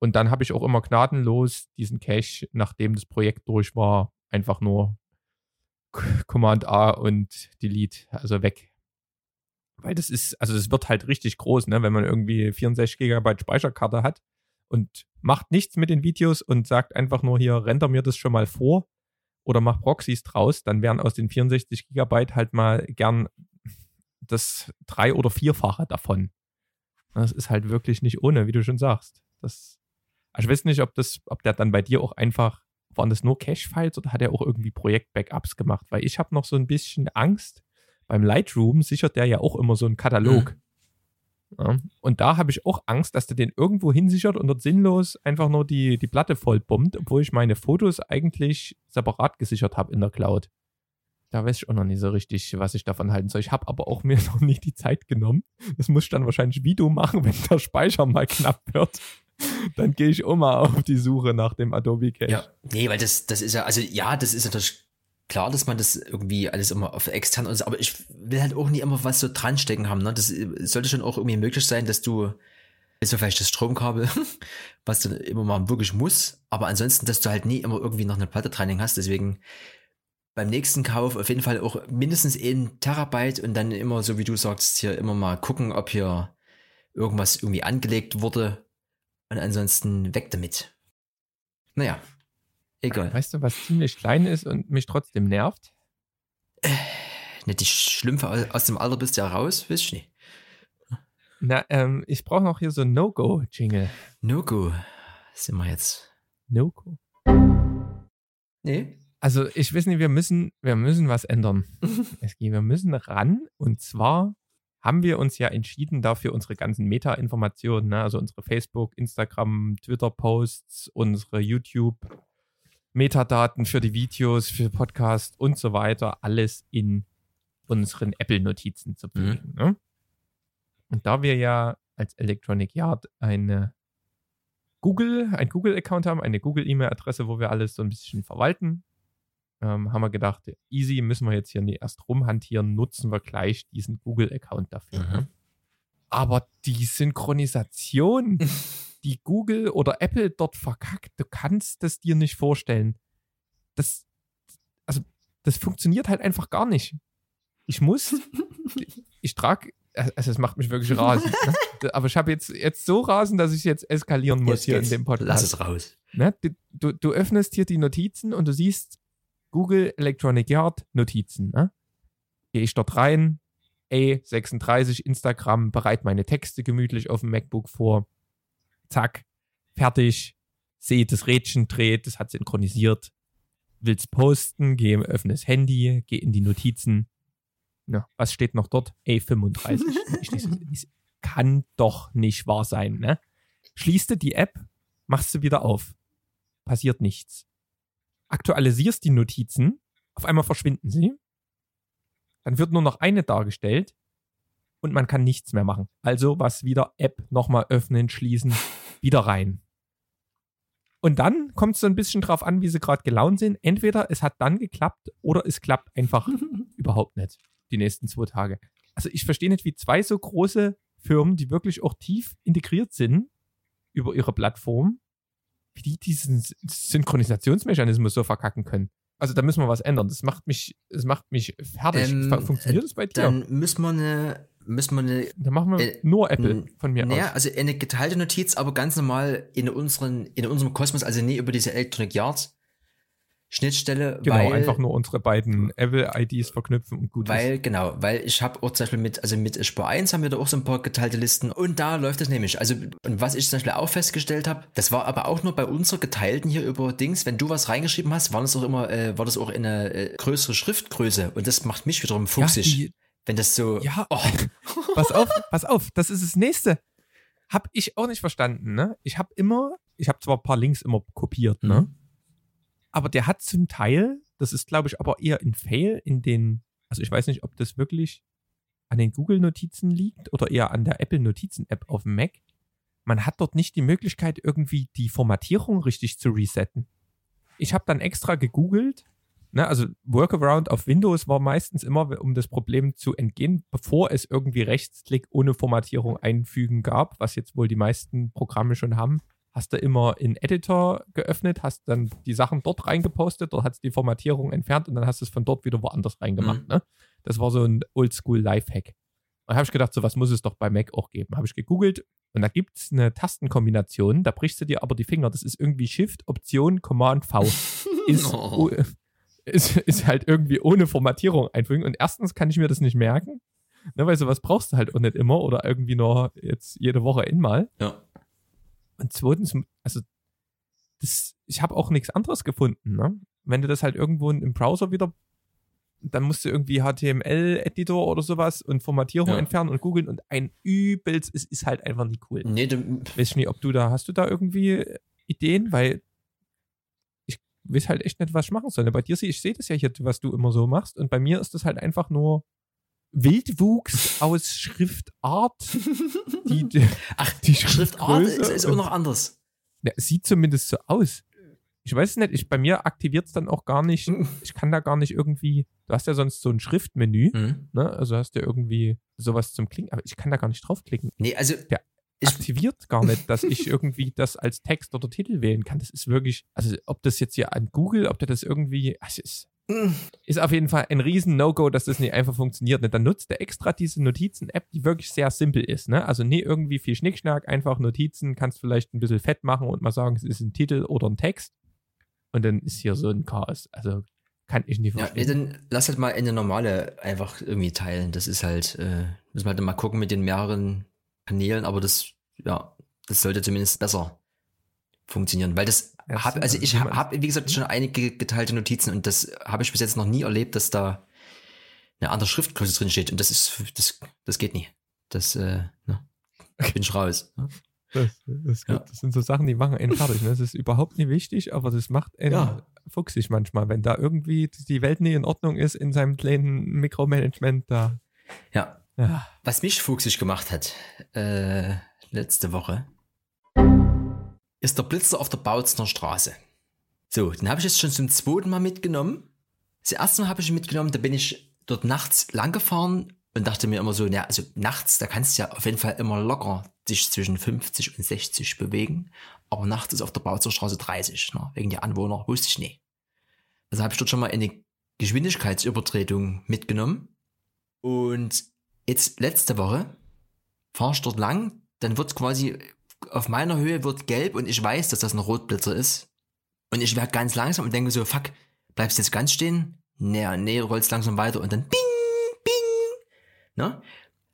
Und dann habe ich auch immer gnadenlos diesen Cache, nachdem das Projekt durch war, einfach nur Command A und Delete, also weg weil das ist, also das wird halt richtig groß, ne, wenn man irgendwie 64 Gigabyte Speicherkarte hat und macht nichts mit den Videos und sagt einfach nur hier, render mir das schon mal vor oder mach Proxys draus, dann wären aus den 64 Gigabyte halt mal gern das drei- oder vierfache davon. Das ist halt wirklich nicht ohne, wie du schon sagst. Das, also ich weiß nicht, ob das, ob der dann bei dir auch einfach, waren das nur Cache-Files oder hat er auch irgendwie Projekt-Backups gemacht? Weil ich habe noch so ein bisschen Angst, beim Lightroom sichert der ja auch immer so einen Katalog. Mhm. Ja, und da habe ich auch Angst, dass der den irgendwo hinsichert und dort sinnlos einfach nur die, die Platte vollbombt, obwohl ich meine Fotos eigentlich separat gesichert habe in der Cloud. Da weiß ich auch noch nicht so richtig, was ich davon halten soll. Ich habe aber auch mir noch nicht die Zeit genommen. Das muss ich dann wahrscheinlich Video machen, wenn der Speicher mal knapp wird. Dann gehe ich mal auf die Suche nach dem Adobe Cache. Ja, nee, weil das, das ist ja, also ja, das ist natürlich klar, dass man das irgendwie alles immer auf extern ist, aber ich will halt auch nie immer was so dran stecken haben. Ne? Das sollte schon auch irgendwie möglich sein, dass du so vielleicht das Stromkabel, was du immer mal wirklich muss, aber ansonsten, dass du halt nie immer irgendwie noch eine Platte dran hast. Deswegen beim nächsten Kauf auf jeden Fall auch mindestens ein Terabyte und dann immer, so wie du sagst, hier immer mal gucken, ob hier irgendwas irgendwie angelegt wurde und ansonsten weg damit. Naja, Egal. Weißt du, was ziemlich klein ist und mich trotzdem nervt? Äh, ne, die Schlümpfe aus dem Alter bist ja raus, wisst ihr nicht. Na, ähm, ich brauche noch hier so ein No-Go-Jingle. No-Go. Sind wir jetzt. No-Go. Nee. Also ich weiß nicht, wir müssen, wir müssen was ändern. wir müssen ran und zwar haben wir uns ja entschieden, dafür unsere ganzen Meta-Informationen, ne, also unsere Facebook, Instagram, Twitter-Posts, unsere YouTube- Metadaten für die Videos, für Podcast und so weiter, alles in unseren Apple-Notizen zu pflegen. Mhm. Ne? Und da wir ja als Electronic Yard eine Google, ein Google-Account haben, eine Google-E-Mail-Adresse, wo wir alles so ein bisschen verwalten, ähm, haben wir gedacht, easy, müssen wir jetzt hier nicht erst rumhantieren, nutzen wir gleich diesen Google-Account dafür. Mhm. Ne? Aber die Synchronisation die Google oder Apple dort verkackt. Du kannst das dir nicht vorstellen. Das, also, das funktioniert halt einfach gar nicht. Ich muss, ich trage, also es macht mich wirklich rasend. Ne? Aber ich habe jetzt, jetzt so rasend, dass ich jetzt eskalieren muss jetzt, hier jetzt, in dem Podcast. Lass es raus. Ne? Du, du öffnest hier die Notizen und du siehst Google Electronic Yard Notizen. Ne? Gehe ich dort rein, A36 Instagram, bereite meine Texte gemütlich auf dem MacBook vor zack, fertig, sehe das Rädchen dreht, das hat synchronisiert, will's posten, gehe, öffne das Handy, gehe in die Notizen. Ja, was steht noch dort? A35. ich lese, kann doch nicht wahr sein, ne? Schließt du die App, machst du wieder auf. passiert nichts. Aktualisierst die Notizen, auf einmal verschwinden sie. Dann wird nur noch eine dargestellt und man kann nichts mehr machen. Also was wieder App nochmal öffnen, schließen, wieder rein. Und dann kommt es so ein bisschen drauf an, wie sie gerade gelaunt sind. Entweder es hat dann geklappt oder es klappt einfach überhaupt nicht die nächsten zwei Tage. Also ich verstehe nicht, wie zwei so große Firmen, die wirklich auch tief integriert sind über ihre Plattform, wie die diesen Synchronisationsmechanismus so verkacken können. Also da müssen wir was ändern. Das macht mich, das macht mich fertig. Ähm, Funktioniert das bei dir? Dann müssen wir eine, müssen wir eine, Dann machen wir äh, nur Apple von mir naja, aus. also eine geteilte Notiz, aber ganz normal in unseren, in unserem Kosmos, also nie über diese Electronic Yard Schnittstelle, Genau, weil, einfach nur unsere beiden Apple-IDs verknüpfen und gut ist. weil, genau, weil ich habe auch zum Beispiel mit, also mit Spur 1 haben wir da auch so ein paar geteilte Listen und da läuft das nämlich. Also, und was ich zum Beispiel auch festgestellt habe, das war aber auch nur bei unserer geteilten hier über Dings, wenn du was reingeschrieben hast, war das auch immer, äh, war das auch in eine äh, größere Schriftgröße und das macht mich wiederum ja, fuchsig. die, wenn das so, ja, oh, pass auf, pass auf, das ist das nächste. Hab ich auch nicht verstanden, ne? Ich habe immer, ich habe zwar ein paar Links immer kopiert, ne? Mhm. Aber der hat zum Teil, das ist glaube ich aber eher ein Fail in den, also ich weiß nicht, ob das wirklich an den Google-Notizen liegt oder eher an der Apple-Notizen-App auf dem Mac. Man hat dort nicht die Möglichkeit, irgendwie die Formatierung richtig zu resetten. Ich habe dann extra gegoogelt, ne, also Workaround auf Windows war meistens immer, um das Problem zu entgehen, bevor es irgendwie Rechtsklick ohne Formatierung einfügen gab, was jetzt wohl die meisten Programme schon haben, hast du immer in Editor geöffnet, hast dann die Sachen dort reingepostet, dort hast du die Formatierung entfernt und dann hast du es von dort wieder woanders reingemacht. Mhm. Ne? Das war so ein Oldschool Lifehack. Und habe ich gedacht, so was muss es doch bei Mac auch geben. Habe ich gegoogelt und da gibt es eine Tastenkombination, da brichst du dir aber die Finger. Das ist irgendwie Shift, Option, Command, V. Ist, Oh. Ist, ist halt irgendwie ohne Formatierung einfügen. Und erstens kann ich mir das nicht merken, ne, weil sowas brauchst du halt auch nicht immer oder irgendwie nur jetzt jede Woche einmal. ja. Und zweitens, also das, ich habe auch nichts anderes gefunden. Ne? Wenn du das halt irgendwo im Browser wieder, dann musst du irgendwie HTML-Editor oder sowas und Formatierung Ja. entfernen und googeln und ein übelst, es ist halt einfach nie cool. Nee, du, Weiß ich nicht, ob du da, hast du da irgendwie Ideen? Weil weiß halt echt nicht, was ich machen soll. Bei dir sehe ich sehe das ja hier, was du immer so machst. Und bei mir ist das halt einfach nur Wildwuchs aus Schriftart. Die, die, ach, die Schriftart ist, ist auch noch anders. ja, sieht zumindest so aus. Ich weiß es nicht, ich, bei mir aktiviert es dann auch gar nicht. Ich kann da gar nicht irgendwie. Du hast ja sonst so ein Schriftmenü, Mhm. ne? Also hast du irgendwie sowas zum Klicken, aber ich kann da gar nicht draufklicken. Nee, also, Ja. Aktiviert gar nicht, dass ich irgendwie das als Text oder Titel wählen kann. Das ist wirklich, also ob das jetzt hier an Google, ob der das irgendwie, ach, es ist, Mm. ist auf jeden Fall ein riesen No-Go, dass das nicht einfach funktioniert. Ne? Dann nutzt er extra diese Notizen-App, die wirklich sehr simpel ist. Ne? Also nie irgendwie viel Schnickschnack, einfach Notizen, kannst vielleicht ein bisschen fett machen und mal sagen, es ist ein Titel oder ein Text. Und dann ist hier so ein Chaos. Also kann ich nicht ja, nee, verstehen. dann lass halt mal in eine normale einfach irgendwie teilen. Das ist halt, äh, müssen wir halt mal gucken mit den mehreren Kanälen, aber das, ja, das sollte zumindest besser funktionieren, weil das Ja, hab, so, also ich habe, hab, wie gesagt, schon einige geteilte Notizen und das habe ich bis jetzt noch nie erlebt, dass da eine andere Schriftgröße drin steht und das ist, das, das geht nie. Das, äh, ne, bin ich raus. Ne? Das, das. Ja. das sind so Sachen, die machen einen fertig. Ne? Das ist überhaupt nicht wichtig, aber das macht einen Ja. fuchsig manchmal, wenn da irgendwie die Welt nie in Ordnung ist in seinem kleinen Mikromanagement da. Ja, Ja. Was mich fuchsig gemacht hat, äh, letzte Woche, ist der Blitzer auf der Bautzner Straße. So, den habe ich jetzt schon zum zweiten Mal mitgenommen. Das erste Mal habe ich ihn mitgenommen, da bin ich dort nachts lang gefahren und dachte mir immer so, ja, also nachts, da kannst du ja auf jeden Fall immer locker dich zwischen 50 und 60 bewegen. Aber nachts ist auf der Bautzner Straße 30, ne? wegen der Anwohner, wusste ich nie. Also habe ich dort schon mal eine Geschwindigkeitsübertretung mitgenommen. Und jetzt letzte Woche fahre ich dort lang, dann wird quasi auf meiner Höhe wird gelb und ich weiß, dass das ein Rotblitzer ist. Und ich werde ganz langsam und denke so, fuck, bleibst du jetzt ganz stehen? Nee, nee, rollst langsam weiter und dann bing, bing. Ne?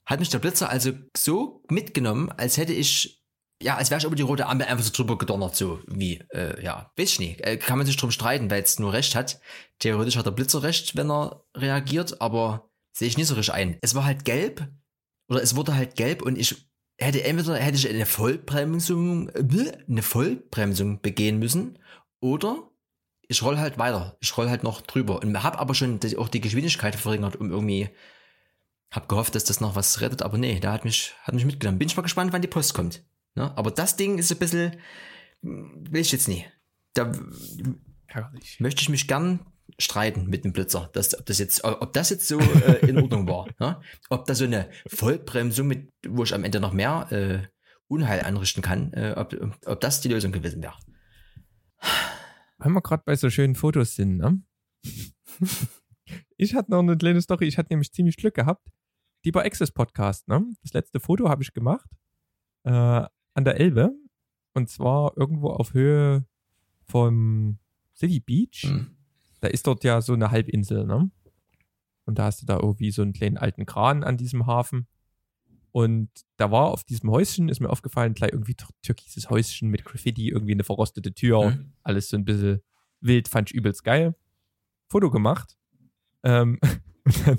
Hat mich der Blitzer also so mitgenommen, als hätte ich, ja, als wäre ich über die rote Ampel einfach so drüber gedonnert, so wie, äh, ja, weiß ich nicht. Äh, kann man sich drum streiten, weil es nur recht hat. Theoretisch hat der Blitzer recht, wenn er reagiert, aber sehe ich nicht so richtig ein. Es war halt gelb, oder es wurde halt gelb und ich hätte entweder hätte ich eine Vollbremsung, äh, eine Vollbremsung begehen müssen Oder ich roll halt weiter. Ich roll halt noch drüber. Und habe aber schon die, auch die Geschwindigkeit verringert, um irgendwie. Hab gehofft, dass das noch was rettet, aber nee, da hat mich, hat mich mitgenommen. Bin ich mal gespannt, wann die Post kommt. Ne? Aber das Ding ist ein bisschen. hm, Will ich jetzt nie. Da Herrlich. möchte ich mich gern streiten mit dem Blitzer, dass, ob das jetzt, ob das jetzt so äh, in Ordnung war. Ne? Ob da so eine Vollbremsung mit, wo ich am Ende noch mehr äh, Unheil anrichten kann, äh, ob, ob das die Lösung gewesen wäre. Wenn wir gerade bei so schönen Fotos sind, ne? ich hatte noch eine kleine Story. Ich hatte nämlich ziemlich Glück gehabt. Die bei Access Podcast, ne? Das letzte Foto habe ich gemacht äh, an der Elbe. Und zwar irgendwo auf Höhe vom City Beach. Hm. Da ist dort ja so eine Halbinsel, ne? Und da hast du da irgendwie so einen kleinen alten Kran an diesem Hafen. Und da war auf diesem Häuschen, ist mir aufgefallen, gleich irgendwie tür- türkises Häuschen mit Graffiti, irgendwie eine verrostete Tür, Mhm. alles so ein bisschen wild, fand ich übelst geil. Foto gemacht. Ähm, und dann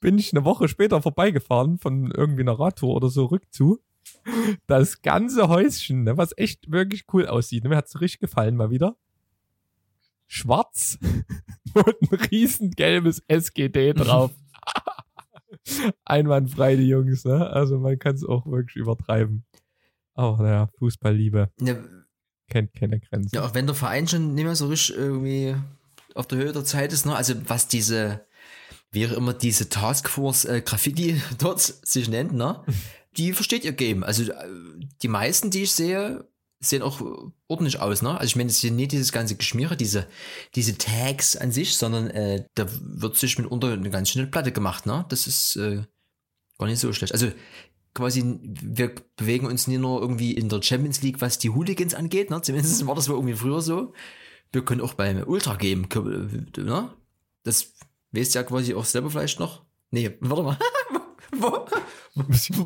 bin ich eine Woche später vorbeigefahren von irgendwie einer Radtour oder so rückzu. Das ganze Häuschen, ne, was echt wirklich cool aussieht. Ne, mir hat's so richtig gefallen mal wieder. Schwarz und ein riesen gelbes SGD drauf. Einwandfrei, die Jungs, ne? Also man kann es auch wirklich übertreiben. Aber naja, Fußballliebe Ja, kennt keine Grenzen. ja, auch wenn der Verein schon nicht mehr so richtig irgendwie auf der Höhe der Zeit ist, ne? Also was diese, wäre immer diese Taskforce äh, Graffiti dort sich nennt, ne? Die versteht ihr Game. Also äh, die meisten, die ich sehe, sehen auch ordentlich aus, ne? Also ich meine, es ja nicht dieses ganze Geschmiere, diese, diese Tags an sich, sondern äh, da wird sich mitunter eine ganz schnelle Platte gemacht, ne? Das ist äh, gar nicht so schlecht. Also quasi, wir bewegen uns nicht nur irgendwie in der Champions League, was die Hooligans angeht, ne? Zumindest war das wohl irgendwie früher so. Wir können auch beim Ultra geben, ne? Das weißt ja quasi auch selber vielleicht noch. Nee, warte mal. Wo?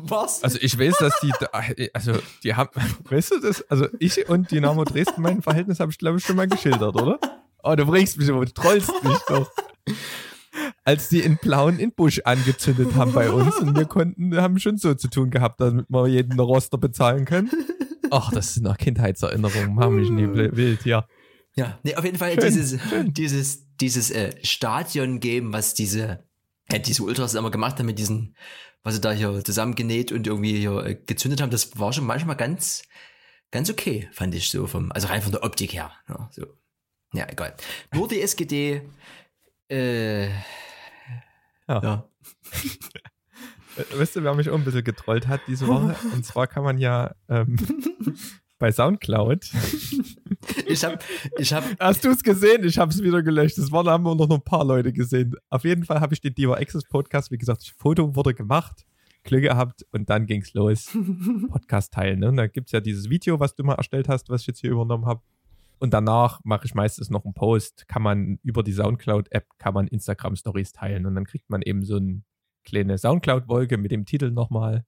Was? Also ich weiß, dass die, da- also die haben, weißt du das? Also ich und Dynamo Dresden, mein Verhältnis habe ich glaube ich schon mal geschildert, oder? Oh, du bringst mich aber, du trollst mich doch. Als die in Blauen in Busch angezündet haben bei uns und wir konnten, haben schon so zu tun gehabt, damit wir jeden Roster bezahlen können. Ach, das sind noch Kindheitserinnerungen, machen mich nie wild, ja. Ja, nee, auf jeden Fall Schön, dieses, dieses, dieses äh, Stadion-Game, was diese, äh, diese Ultras immer gemacht haben mit diesen, was sie da hier zusammengenäht und irgendwie hier äh, gezündet haben, das war schon manchmal ganz, ganz okay, fand ich so vom, also rein von der Optik her. Ja, so. ja egal. Nur die SGD, äh, Ja. ja. Äh, Weißt du, wer mich auch ein bisschen getrollt hat diese Woche? Und zwar kann man ja ähm, bei Soundcloud Ich hab, ich hab, Hast du es gesehen? Ich habe es wieder gelöscht. Das waren, haben wir noch ein paar Leute gesehen. Auf jeden Fall habe ich den Diva Access Podcast, wie gesagt, das Foto wurde gemacht, Glück gehabt und dann ging's los. Podcast teilen. Ne? Und da gibt's ja dieses Video, was du mal erstellt hast, was ich jetzt hier übernommen habe. Und danach mache ich meistens noch einen Post, kann man über die Soundcloud-App, kann man Instagram-Stories teilen. Und dann kriegt man eben so eine kleine Soundcloud-Wolke mit dem Titel nochmal.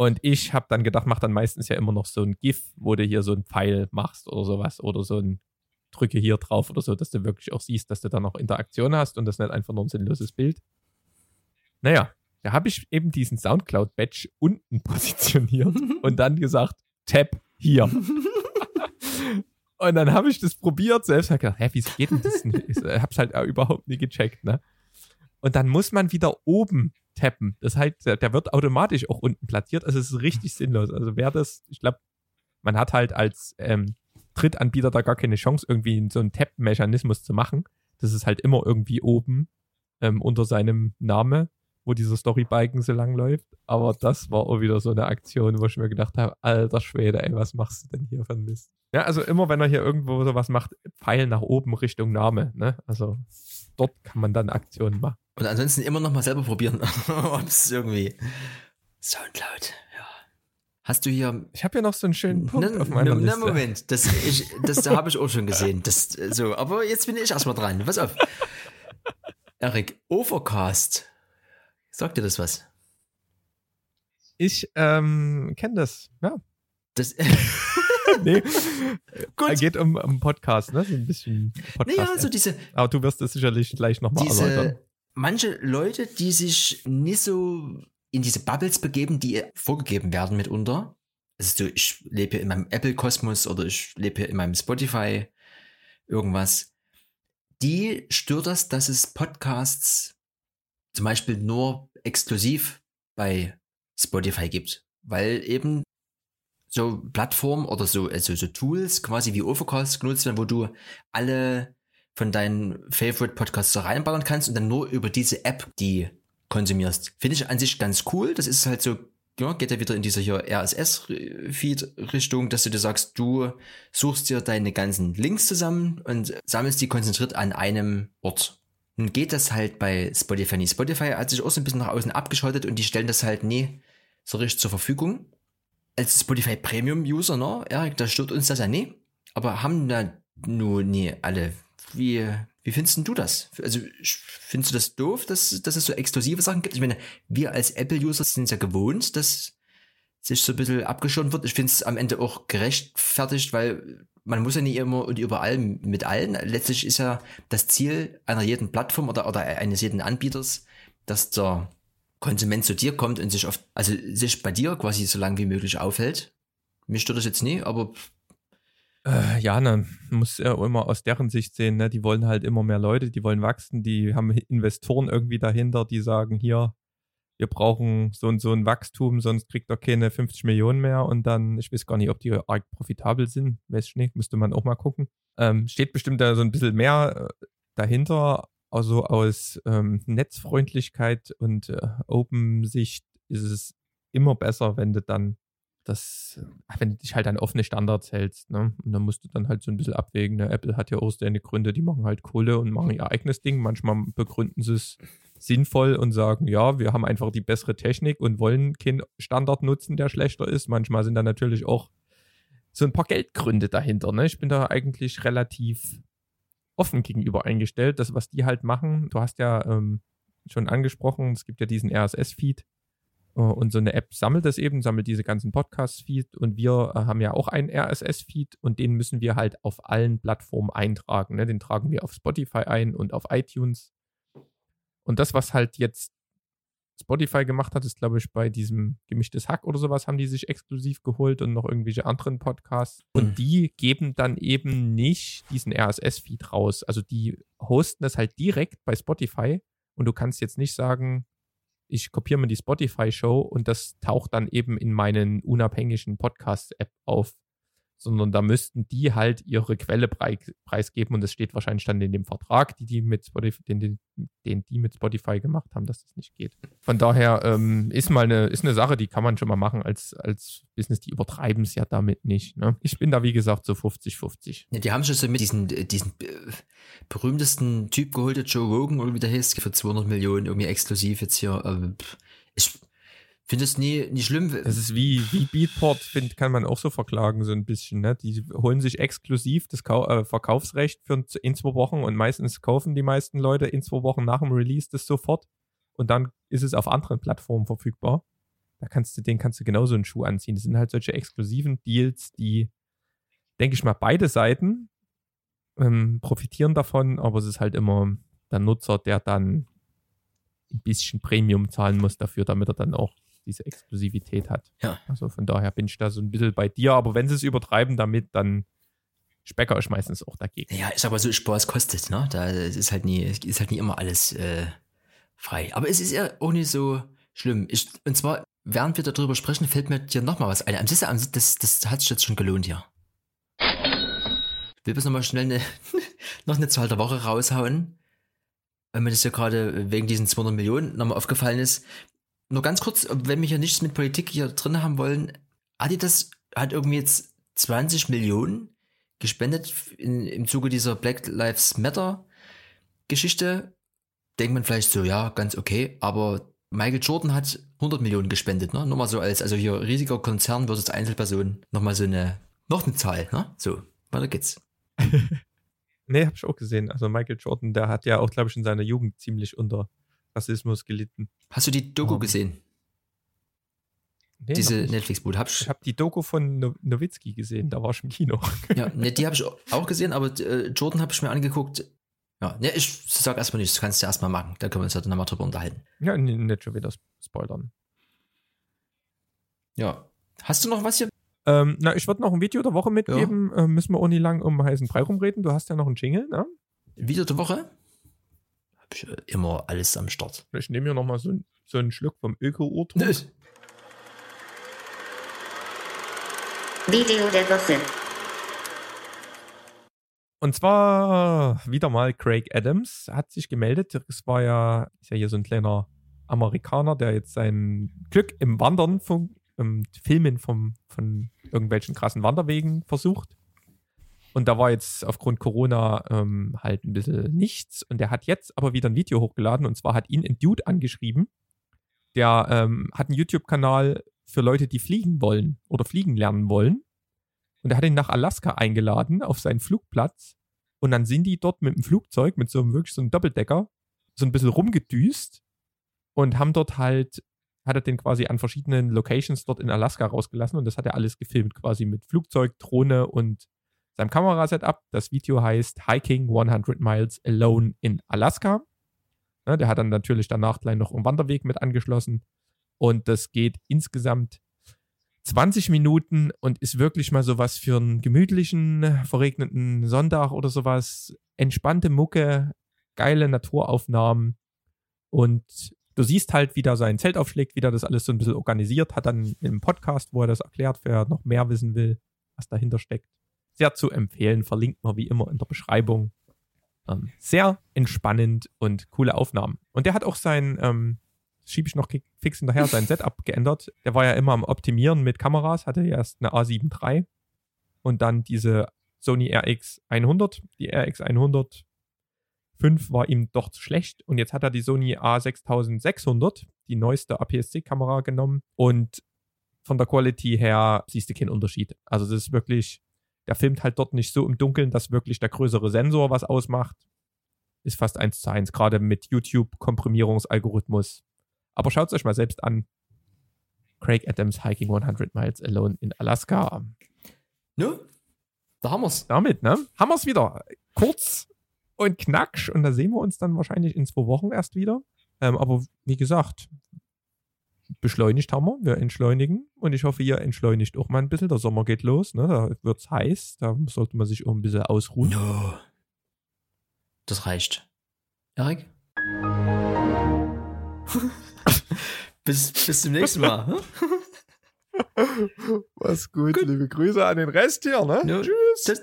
Und ich habe dann gedacht, mach dann meistens ja immer noch so ein GIF, wo du hier so ein Pfeil machst oder sowas oder so ein Drücke hier drauf oder so, dass du wirklich auch siehst, dass du da noch Interaktion hast und das nicht einfach nur ein sinnloses Bild. Naja, da habe ich eben diesen Soundcloud-Badge unten positioniert und dann gesagt, Tab hier. und dann habe ich das probiert, selbst habe gedacht, hä, wie geht denn das? nicht? Ich hab's halt auch überhaupt nie gecheckt, ne? Und dann muss man wieder oben tappen. Das heißt, der, wird automatisch auch unten platziert. Also es ist richtig sinnlos. Also wer das, ich glaube, man hat halt als ähm, Drittanbieter da gar keine Chance, irgendwie so einen Tap-Mechanismus zu machen. Das ist halt immer irgendwie oben ähm, unter seinem Name, wo dieser Storybalken so lang läuft. Aber das war auch wieder so eine Aktion, wo ich mir gedacht habe, alter Schwede, ey, was machst du denn hier für ein Mist? Ja, also immer wenn er hier irgendwo sowas macht, Pfeil nach oben Richtung Name, ne? Also dort kann man dann Aktionen machen. und ansonsten immer noch mal selber probieren, ob es irgendwie Soundcloud, ja. Hast du hier Ich habe ja noch so einen schönen Punkt Ne, auf meiner ne, ne, Liste. Moment, das, ich, das habe ich auch schon gesehen. Das, so, aber jetzt bin ich erstmal dran. Pass auf. Erik, Overcast. Sagt dir das was? Ich ähm, kenne das, ja. Das, Nee, Gut. geht um, um Podcast, ne? So ein bisschen Podcast. naja, so diese, Aber du wirst das sicherlich gleich nochmal erläutern. manche Leute, die sich nicht so in diese Bubbles begeben, die vorgegeben werden mitunter. also so, ich lebe hier in meinem Apple-Kosmos oder ich lebe hier in meinem Spotify irgendwas, die stört das, dass es Podcasts zum Beispiel nur exklusiv bei Spotify gibt, weil eben so Plattformen oder so, also so Tools quasi wie Overcast genutzt werden, wo du alle von deinen Favorite Podcasts reinballern kannst und dann nur über diese App die konsumierst. Finde ich an sich ganz cool. Das ist halt so, ja, geht ja wieder in diese hier RSS-Feed-Richtung, dass du dir sagst, du suchst dir deine ganzen Links zusammen und sammelst die konzentriert an einem Ort. Geht das halt bei Spotify nicht. Spotify hat sich auch so ein bisschen nach außen abgeschaltet und die stellen das halt nie so richtig zur Verfügung. Als Spotify Premium User, ne, Erik, da stört uns das ja nie. Aber haben da nur nie alle. Wie, wie findest du das? Also, findest du das doof, dass, dass es so exklusive Sachen gibt? Ich meine, wir als Apple-User sind es ja gewohnt, dass sich so ein bisschen abgeschoren wird. Ich finde es am Ende auch gerechtfertigt, weil man muss ja nicht immer und überall mit allen. Letztlich ist ja das Ziel einer jeden Plattform oder, oder eines jeden Anbieters, dass der Konsument zu dir kommt und sich oft, also sich bei dir quasi so lange wie möglich aufhält. Mich stört das jetzt nie, aber äh, ja, ne, muss ja immer aus deren Sicht sehen, ne? Die wollen halt immer mehr Leute, die wollen wachsen, die haben Investoren irgendwie dahinter, die sagen, hier, wir brauchen so und so ein Wachstum, sonst kriegt er keine 50 Millionen mehr und dann, ich weiß gar nicht, ob die arg profitabel sind, weiß ich nicht, müsste man auch mal gucken. Ähm, steht bestimmt da so ein bisschen mehr äh, dahinter, also aus ähm, Netzfreundlichkeit und äh, Open-Sicht ist es immer besser, wenn du dann das, wenn du dich halt an offene Standards hältst, ne? Und dann musst du dann halt so ein bisschen abwägen. Ne? Apple hat ja auch seine Gründe, die machen halt Kohle und machen ihr eigenes Ding. Manchmal begründen sie es sinnvoll und sagen, ja, wir haben einfach die bessere Technik und wollen keinen Standard nutzen, der schlechter ist. Manchmal sind da natürlich auch so ein paar Geldgründe dahinter. Ne? Ich bin da eigentlich relativ offen gegenüber eingestellt. Das, was die halt machen, du hast ja ähm, schon angesprochen, es gibt ja diesen RSS-Feed äh, und so eine App sammelt das eben, sammelt diese ganzen Podcast-Feed und wir äh, haben ja auch einen RSS-Feed und den müssen wir halt auf allen Plattformen eintragen. Ne? Den tragen wir auf Spotify ein und auf iTunes. Und das, was halt jetzt Spotify gemacht hat, ist, glaube ich, bei diesem gemischtes Hack oder sowas haben die sich exklusiv geholt und noch irgendwelche anderen Podcasts. Und mhm. die geben dann eben nicht diesen RSS-Feed raus. Also die hosten das halt direkt bei Spotify und du kannst jetzt nicht sagen, ich kopiere mir die Spotify-Show und das taucht dann eben in meinen unabhängigen Podcast-App auf sondern da müssten die halt ihre Quelle preisgeben und das steht wahrscheinlich dann in dem Vertrag, die die mit Spotify, den, den, den die mit Spotify gemacht haben, dass das nicht geht. Von daher ähm, ist mal eine, ist eine Sache, die kann man schon mal machen als, als Business, die übertreiben es ja damit nicht. Ne? Ich bin da, wie gesagt, so 50-50. Ja, die haben schon so mit diesen, diesen äh, berühmtesten Typ geholt, Joe Rogan oder wie der heißt, für 200 Millionen irgendwie exklusiv jetzt hier. Ähm, ich, finde es nie, nie schlimm. Das ist wie, wie Beatport, find, kann man auch so verklagen, so ein bisschen. Ne? Die holen sich exklusiv das Kau äh, Verkaufsrecht für in zwei Wochen und meistens kaufen die meisten Leute in zwei Wochen nach dem Release das sofort und dann ist es auf anderen Plattformen verfügbar. Da kannst du, den kannst du genauso einen Schuh anziehen. Das sind halt solche exklusiven Deals, die, denke ich mal, beide Seiten ähm, profitieren davon, aber es ist halt immer der Nutzer, der dann ein bisschen Premium zahlen muss dafür, damit er dann auch diese Exklusivität hat. Ja. Also von daher bin ich da so ein bisschen bei dir, aber wenn sie es übertreiben damit, dann Specker ist meistens auch dagegen. Ja, ist aber so Spaß kostet, ne? Da ist halt nie, ist halt nie immer alles äh, frei. Aber es ist ja auch nicht so schlimm. Ich, und zwar, während wir darüber sprechen, fällt mir dir nochmal was ein. Das, das, das hat sich jetzt schon gelohnt hier. Ich will bloß nochmal schnell eine, noch eine Zahl der Woche raushauen. Weil mir das ja gerade wegen diesen 200 Millionen nochmal aufgefallen ist. Nur ganz kurz, wenn wir hier nichts mit Politik hier drin haben wollen, Adidas hat irgendwie jetzt 20 Millionen gespendet in, im Zuge dieser Black Lives Matter Geschichte. Denkt man vielleicht so, ja, ganz okay, aber Michael Jordan hat 100 Millionen gespendet, ne? Nur mal so als, also hier riesiger Konzern versus Einzelperson, nochmal so eine, noch eine Zahl, ne? So, weiter geht's. nee, hab ich auch gesehen. Also Michael Jordan, der hat ja auch, glaube ich, in seiner Jugend ziemlich unter Rassismus gelitten. Hast du die Doku um, gesehen? Nee, Diese Netflix-Boot. Ich habe die Doku von no Nowitzki gesehen, da war ich im Kino. Ja, ne, die habe ich auch gesehen, aber äh, Jordan habe ich mir angeguckt. Ja, ne, ich sag erstmal nichts, das kannst du erstmal machen. Da können wir uns ja dann nochmal drüber unterhalten. Ja, nicht schon wieder spoilern. Ja. Hast du noch was hier? Ähm, na, ich würde noch ein Video der Woche mitgeben. Äh, müssen wir auch nicht lang um heißen Brei rumreden. Du hast ja noch einen Jingle, ne? Video der Woche? Ich äh, immer alles am Start. Ich nehme hier nochmal so, so einen Schluck vom Öko-Urtrunk. Video der Woche. Und zwar wieder mal Craig Adams hat sich gemeldet. Das war ja, ist ja hier so ein kleiner Amerikaner, der jetzt sein Glück im Wandern, vom, im Filmen vom, von irgendwelchen krassen Wanderwegen versucht. Und da war jetzt aufgrund Corona ähm, halt ein bisschen nichts. Und der hat jetzt aber wieder ein Video hochgeladen. Und zwar hat ihn ein Dude angeschrieben. Der ähm, hat einen YouTube-Kanal für Leute, die fliegen wollen oder fliegen lernen wollen. Und er hat ihn nach Alaska eingeladen auf seinen Flugplatz. Und dann sind die dort mit dem Flugzeug, mit so einem wirklich so einem Doppeldecker, so ein bisschen rumgedüst und haben dort halt, hat er den quasi an verschiedenen Locations dort in Alaska rausgelassen und das hat er alles gefilmt, quasi mit Flugzeug, Drohne und seinem Kamerasetup. Das Video heißt Hiking 100 Miles Alone in Alaska. Ja, der hat dann natürlich danach gleich noch einen Wanderweg mit angeschlossen und das geht insgesamt 20 Minuten und ist wirklich mal sowas für einen gemütlichen, verregneten Sonntag oder sowas. Entspannte Mucke, geile Naturaufnahmen und du siehst halt, wie der sein Zelt aufschlägt, wie der das alles so ein bisschen organisiert, hat dann im Podcast, wo er das erklärt, wer noch mehr wissen will, was dahinter steckt. Sehr zu empfehlen, verlinkt man wie immer in der Beschreibung. Ähm, sehr entspannend und coole Aufnahmen. Und der hat auch sein, ähm, schiebe ich noch fix hinterher, sein Setup geändert. Der war ja immer am Optimieren mit Kameras, hatte erst eine A7 III und dann diese Sony RX 100. Die RX 100 5 war ihm doch zu schlecht und jetzt hat er die Sony A6600, die neueste APS-C-Kamera genommen und von der Quality her siehst du keinen Unterschied. Also das ist wirklich, der filmt halt dort nicht so im Dunkeln, dass wirklich der größere Sensor was ausmacht. Ist fast eins zu eins, gerade mit YouTube-Komprimierungsalgorithmus. Aber schaut es euch mal selbst an. Craig Adams Hiking 100 Miles Alone in Alaska. Ne? Da haben wir's. Damit, ne? Haben wir es wieder. Kurz und knacksch. Und da sehen wir uns dann wahrscheinlich in zwei Wochen erst wieder. Ähm, aber wie gesagt, beschleunigt haben wir. Wir entschleunigen. Und ich hoffe, ihr entschleunigt auch mal ein bisschen. Der Sommer geht los. Ne? Da wird's heiß. Da sollte man sich auch ein bisschen ausruhen. No. Das reicht. Erik? bis, bis zum nächsten Mal. hm? Was gut. Liebe Grüße an den Rest hier. Ne? Ja. Tschüss.